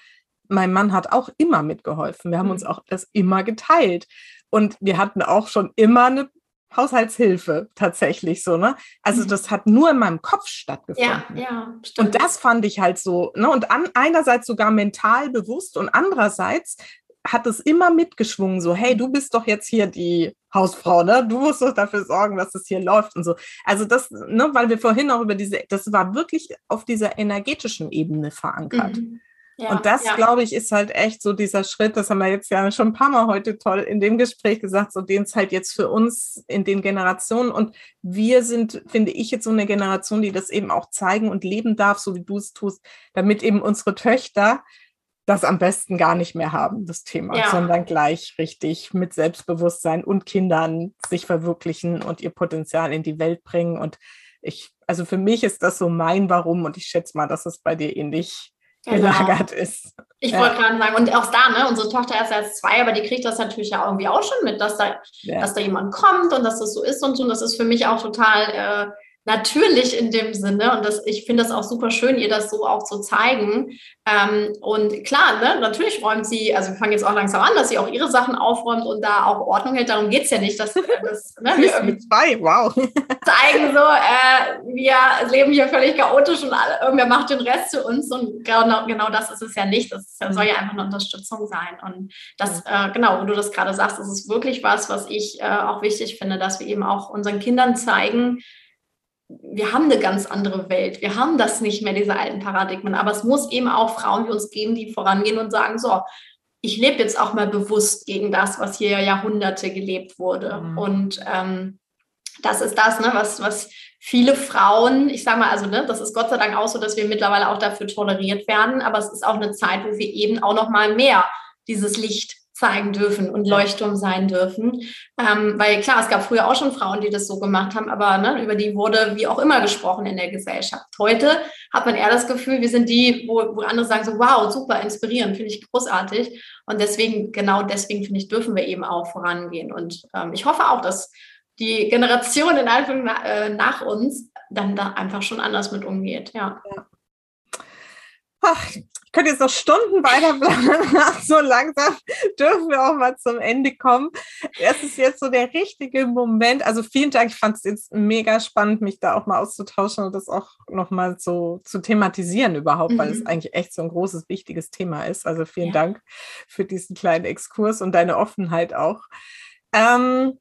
mein Mann hat auch immer mitgeholfen. Wir haben uns mhm. auch das immer geteilt. Und wir hatten auch schon immer eine Haushaltshilfe tatsächlich so, ne? Also mhm. das hat nur in meinem Kopf stattgefunden. Ja, ja, stimmt. Und das fand ich halt so, ne? Und an, einerseits sogar mental bewusst und andererseits hat es immer mitgeschwungen, so, hey, du bist doch jetzt hier die Hausfrau, ne? Du musst doch dafür sorgen, dass es hier läuft und so. Also das, ne, weil wir vorhin auch über diese, das war wirklich auf dieser energetischen Ebene verankert. Mhm. Ja, und das, ja. glaube ich, ist halt echt so dieser Schritt, das haben wir jetzt ja schon ein paar Mal heute toll in dem Gespräch gesagt, so den es halt jetzt für uns in den Generationen und wir sind, finde ich, jetzt so eine Generation, die das eben auch zeigen und leben darf, so wie du es tust, damit eben unsere Töchter das am besten gar nicht mehr haben, das Thema, ja. sondern gleich richtig mit Selbstbewusstsein und Kindern sich verwirklichen und ihr Potenzial in die Welt bringen. Und ich, also für mich ist das so mein Warum und ich schätze mal, dass es bei dir ähnlich genau. gelagert ist. Ich ja. wollte gerade sagen, und auch da, ne, unsere Tochter ist erst zwei, aber die kriegt das natürlich ja irgendwie auch schon mit, dass da, ja. dass da jemand kommt und dass das so ist und so. Und das ist für mich auch total äh, natürlich in dem Sinne. Und das, ich finde das auch super schön, ihr das so auch zu zeigen. Ähm, und klar, ne, natürlich räumt sie, also wir fangen jetzt auch langsam an, dass sie auch ihre Sachen aufräumt und da auch Ordnung hält. Darum geht es ja nicht, dass, äh, dass ne, wir mit zwei, wow. zeigen so, äh, wir leben hier völlig chaotisch und alle, irgendwer macht den Rest für uns. Und genau, genau das ist es ja nicht. Das soll ja einfach eine Unterstützung sein. Und das, äh, genau, wo du das gerade sagst, das ist wirklich was, was ich äh, auch wichtig finde, dass wir eben auch unseren Kindern zeigen, wir haben eine ganz andere Welt. Wir haben das nicht mehr, diese alten Paradigmen. Aber es muss eben auch Frauen wie uns geben, die vorangehen und sagen, so, ich lebe jetzt auch mal bewusst gegen das, was hier Jahrhunderte gelebt wurde. Mhm. Und ähm, das ist das, ne, was, was viele Frauen, ich sage mal, also ne, das ist Gott sei Dank auch so, dass wir mittlerweile auch dafür toleriert werden. Aber es ist auch eine Zeit, wo wir eben auch noch mal mehr dieses Licht zeigen dürfen und Leuchtturm sein dürfen. Ähm, weil klar, es gab früher auch schon Frauen, die das so gemacht haben, aber ne, über die wurde wie auch immer gesprochen in der Gesellschaft. Heute hat man eher das Gefühl, wir sind die, wo, wo andere sagen so, wow, super, inspirierend, finde ich großartig. Und deswegen, genau deswegen, finde ich, dürfen wir eben auch vorangehen. Und ähm, ich hoffe auch, dass die Generation in Anführungszeichen nach, äh, nach uns dann da einfach schon anders mit umgeht. Ja. ja. Ach, ich könnte jetzt noch Stunden weiter planen. so langsam dürfen wir auch mal zum Ende kommen. Es ist jetzt so der richtige Moment. Also vielen Dank. Ich fand es jetzt mega spannend, mich da auch mal auszutauschen und das auch nochmal so zu thematisieren überhaupt, mhm. weil es mhm. eigentlich echt so ein großes, wichtiges Thema ist. Also vielen ja. Dank für diesen kleinen Exkurs und deine Offenheit auch. Ähm,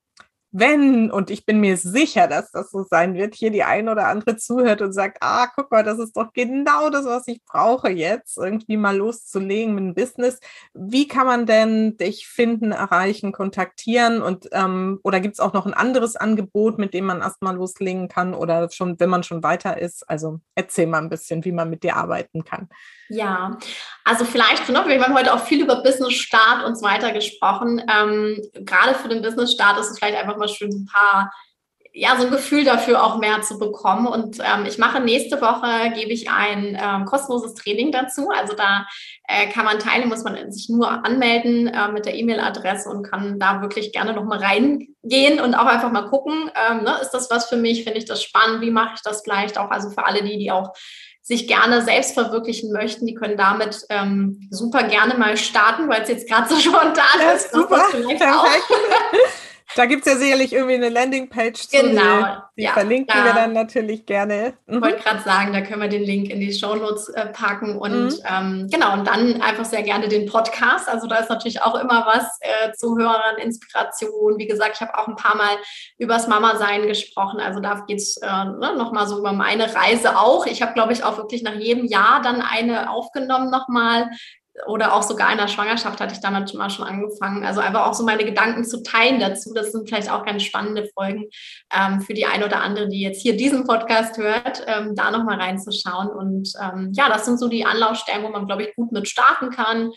wenn, und ich bin mir sicher, dass das so sein wird, hier die ein oder andere zuhört und sagt, ah, guck mal, das ist doch genau das, was ich brauche jetzt, irgendwie mal loszulegen mit dem Business. Wie kann man denn dich finden, erreichen, kontaktieren? Und ähm, oder gibt es auch noch ein anderes Angebot, mit dem man erstmal loslegen kann oder schon, wenn man schon weiter ist? Also erzähl mal ein bisschen, wie man mit dir arbeiten kann. Ja, also vielleicht noch, wir haben heute auch viel über Business Start und so weiter gesprochen. Ähm, gerade für den Business Start ist es vielleicht einfach mal schön, ein paar, ja, so ein Gefühl dafür auch mehr zu bekommen. Und ähm, ich mache nächste Woche, gebe ich ein ähm, kostenloses Training dazu. Also da äh, kann man teilnehmen, muss man sich nur anmelden äh, mit der E-Mail-Adresse und kann da wirklich gerne nochmal reingehen und auch einfach mal gucken, ähm, ne, ist das was für mich, finde ich das spannend, wie mache ich das vielleicht auch, also für alle die, die auch sich gerne selbst verwirklichen möchten, die können damit ähm, super gerne mal starten, weil es jetzt gerade so spontan ja, ist. Super, perfekt. Da gibt es ja sicherlich irgendwie eine Landingpage zu. Genau. Die, ja, verlinken da, wir dann natürlich gerne. Ich mhm. wollte gerade sagen, da können wir den Link in die Show Notes äh, packen und mhm. ähm, genau, und dann einfach sehr gerne den Podcast. Also da ist natürlich auch immer was äh, zu hören, Inspiration. Wie gesagt, ich habe auch ein paar Mal übers Mama-Sein gesprochen. Also da geht es äh, ne, nochmal so über meine Reise auch. Ich habe, glaube ich, auch wirklich nach jedem Jahr dann eine aufgenommen nochmal oder auch sogar in der Schwangerschaft hatte ich damit mal schon angefangen. Also einfach auch so meine Gedanken zu teilen dazu. Das sind vielleicht auch ganz spannende Folgen ähm, für die eine oder andere, die jetzt hier diesen Podcast hört, ähm, da nochmal reinzuschauen. Und ähm, ja, das sind so die Anlaufstellen, wo man, glaube ich, gut mit starten kann.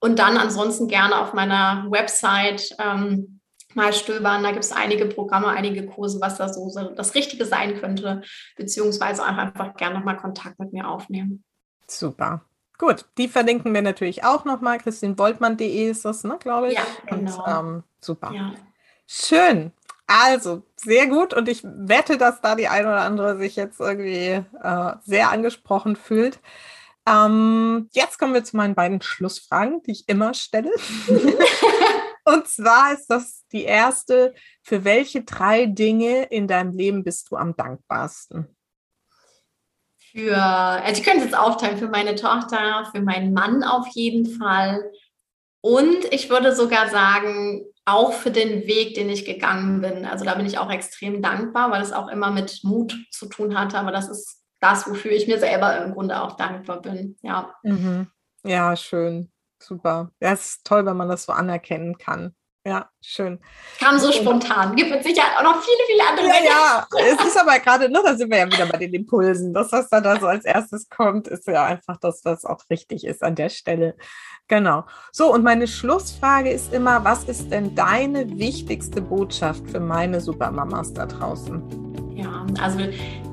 Und dann ansonsten gerne auf meiner Website ähm, mal stöbern. Da gibt es einige Programme, einige Kurse, was da so das Richtige sein könnte, beziehungsweise einfach, einfach gerne nochmal Kontakt mit mir aufnehmen. Super. Gut, die verlinken wir natürlich auch nochmal. christinvoltmann.de ist das, ne, glaube ich. Ja, genau. Und, ähm, super. Ja. Schön. Also, sehr gut. Und ich wette, dass da die eine oder andere sich jetzt irgendwie äh, sehr angesprochen fühlt. Ähm, jetzt kommen wir zu meinen beiden Schlussfragen, die ich immer stelle. Und zwar ist das die erste, für welche drei Dinge in deinem Leben bist du am dankbarsten? Für, also ich könnte es jetzt aufteilen, für meine Tochter, für meinen Mann auf jeden Fall. Und ich würde sogar sagen, auch für den Weg, den ich gegangen bin. Also da bin ich auch extrem dankbar, weil es auch immer mit Mut zu tun hatte. Aber das ist das, wofür ich mir selber im Grunde auch dankbar bin. Ja. Mhm. Ja, schön. Super. Ja, es ist toll, wenn man das so anerkennen kann. Ja, schön. Kam so spontan. Gibt mit Sicherheit auch noch viele, viele andere. Ja, ja. es ist aber gerade, ne, da sind wir ja wieder bei den Impulsen. Das, was dann da so als erstes kommt, ist ja einfach das, was auch richtig ist an der Stelle. Genau. So, und meine Schlussfrage ist immer, was ist denn deine wichtigste Botschaft für meine Supermamas da draußen? Ja, also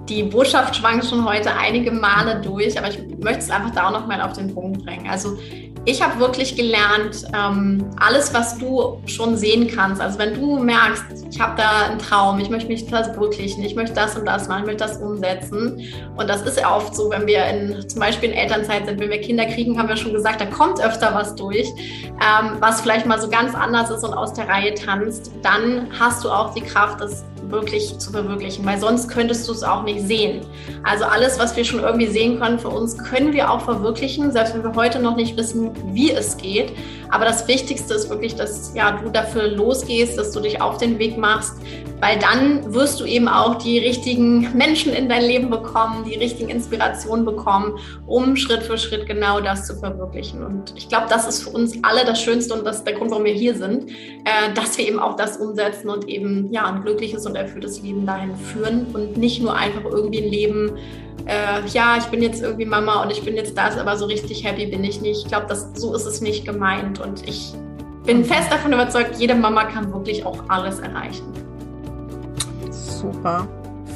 die Botschaft schwang schon heute einige Male durch, aber ich möchte es einfach da auch noch mal auf den Punkt bringen. Also ich habe wirklich gelernt, ähm, alles, was du schon sehen kannst. Also wenn du merkst, ich habe da einen Traum, ich möchte mich verwirklichen, ich möchte das und das machen, ich möchte das umsetzen. Und das ist ja oft so, wenn wir in, zum Beispiel in Elternzeit sind, wenn wir Kinder kriegen, haben wir schon gesagt, da kommt öfter was durch, ähm, was vielleicht mal so ganz anders ist und aus der Reihe tanzt. Dann hast du auch die Kraft, das wirklich zu verwirklichen, weil sonst könntest du es auch nicht sehen. Also alles, was wir schon irgendwie sehen können für uns, können wir auch verwirklichen, selbst wenn wir heute noch nicht wissen, wie es geht. Aber das Wichtigste ist wirklich, dass ja, du dafür losgehst, dass du dich auf den Weg machst, weil dann wirst du eben auch die richtigen Menschen in dein Leben bekommen, die richtigen Inspirationen bekommen, um Schritt für Schritt genau das zu verwirklichen. Und ich glaube, das ist für uns alle das Schönste und das ist der Grund, warum wir hier sind, äh, dass wir eben auch das umsetzen und eben ja ein glückliches und erfülltes Leben dahin führen und nicht nur einfach irgendwie ein Leben, äh, ja, ich bin jetzt irgendwie Mama und ich bin jetzt das, aber so richtig happy bin ich nicht. Ich glaube, so ist es nicht gemeint und ich bin fest davon überzeugt, jede Mama kann wirklich auch alles erreichen super.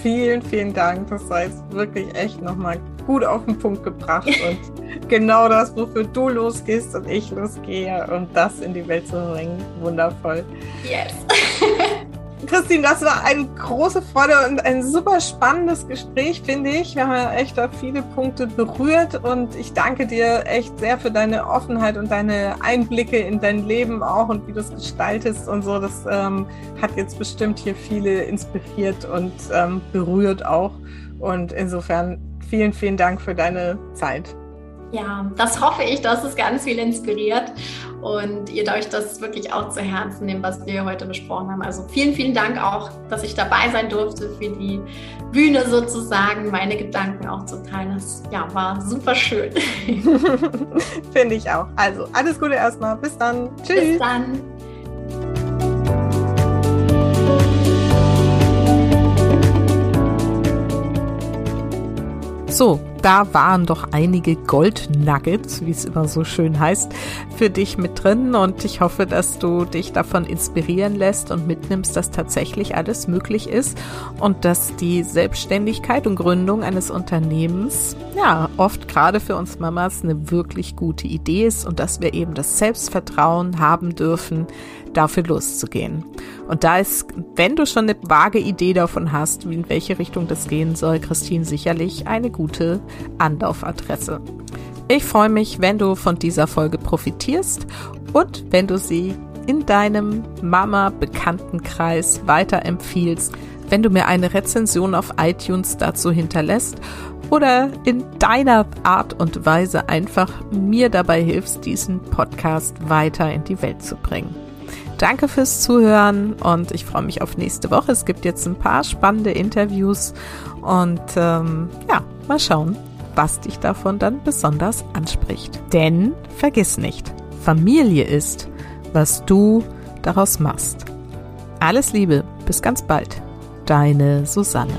Vielen, vielen Dank. Das heißt wirklich echt nochmal gut auf den Punkt gebracht und genau das, wofür du losgehst und ich losgehe und das in die Welt zu bringen. Wundervoll. Yes. Christine, das war eine große Freude und ein super spannendes Gespräch, finde ich. Wir haben ja echt da viele Punkte berührt und ich danke dir echt sehr für deine Offenheit und deine Einblicke in dein Leben auch und wie du es gestaltest und so. Das ähm, hat jetzt bestimmt hier viele inspiriert und ähm, berührt auch. Und insofern vielen, vielen Dank für deine Zeit. Ja, das hoffe ich, dass es ganz viel inspiriert und ihr euch das wirklich auch zu Herzen nehmt, was wir heute besprochen haben. Also vielen, vielen Dank auch, dass ich dabei sein durfte für die Bühne sozusagen, meine Gedanken auch zu teilen. Das ja, war super schön. Finde ich auch. Also alles Gute erstmal. Bis dann. Tschüss. Bis dann. So, da waren doch einige Gold-Nuggets, wie es immer so schön heißt, für dich mit drin. Und ich hoffe, dass du dich davon inspirieren lässt und mitnimmst, dass tatsächlich alles möglich ist und dass die Selbstständigkeit und Gründung eines Unternehmens, ja, oft gerade für uns Mamas eine wirklich gute Idee ist und dass wir eben das Selbstvertrauen haben dürfen, dafür loszugehen. Und da ist, wenn du schon eine vage Idee davon hast, in welche Richtung das gehen soll, Christine sicherlich eine gute Anlaufadresse. Ich freue mich, wenn du von dieser Folge profitierst und wenn du sie in deinem Mama-Bekanntenkreis weiterempfiehlst, wenn du mir eine Rezension auf iTunes dazu hinterlässt oder in deiner Art und Weise einfach mir dabei hilfst, diesen Podcast weiter in die Welt zu bringen. Danke fürs Zuhören und ich freue mich auf nächste Woche. Es gibt jetzt ein paar spannende Interviews und ähm, ja, mal schauen, was dich davon dann besonders anspricht. Denn vergiss nicht, Familie ist, was du daraus machst. Alles Liebe, bis ganz bald. Deine Susanne.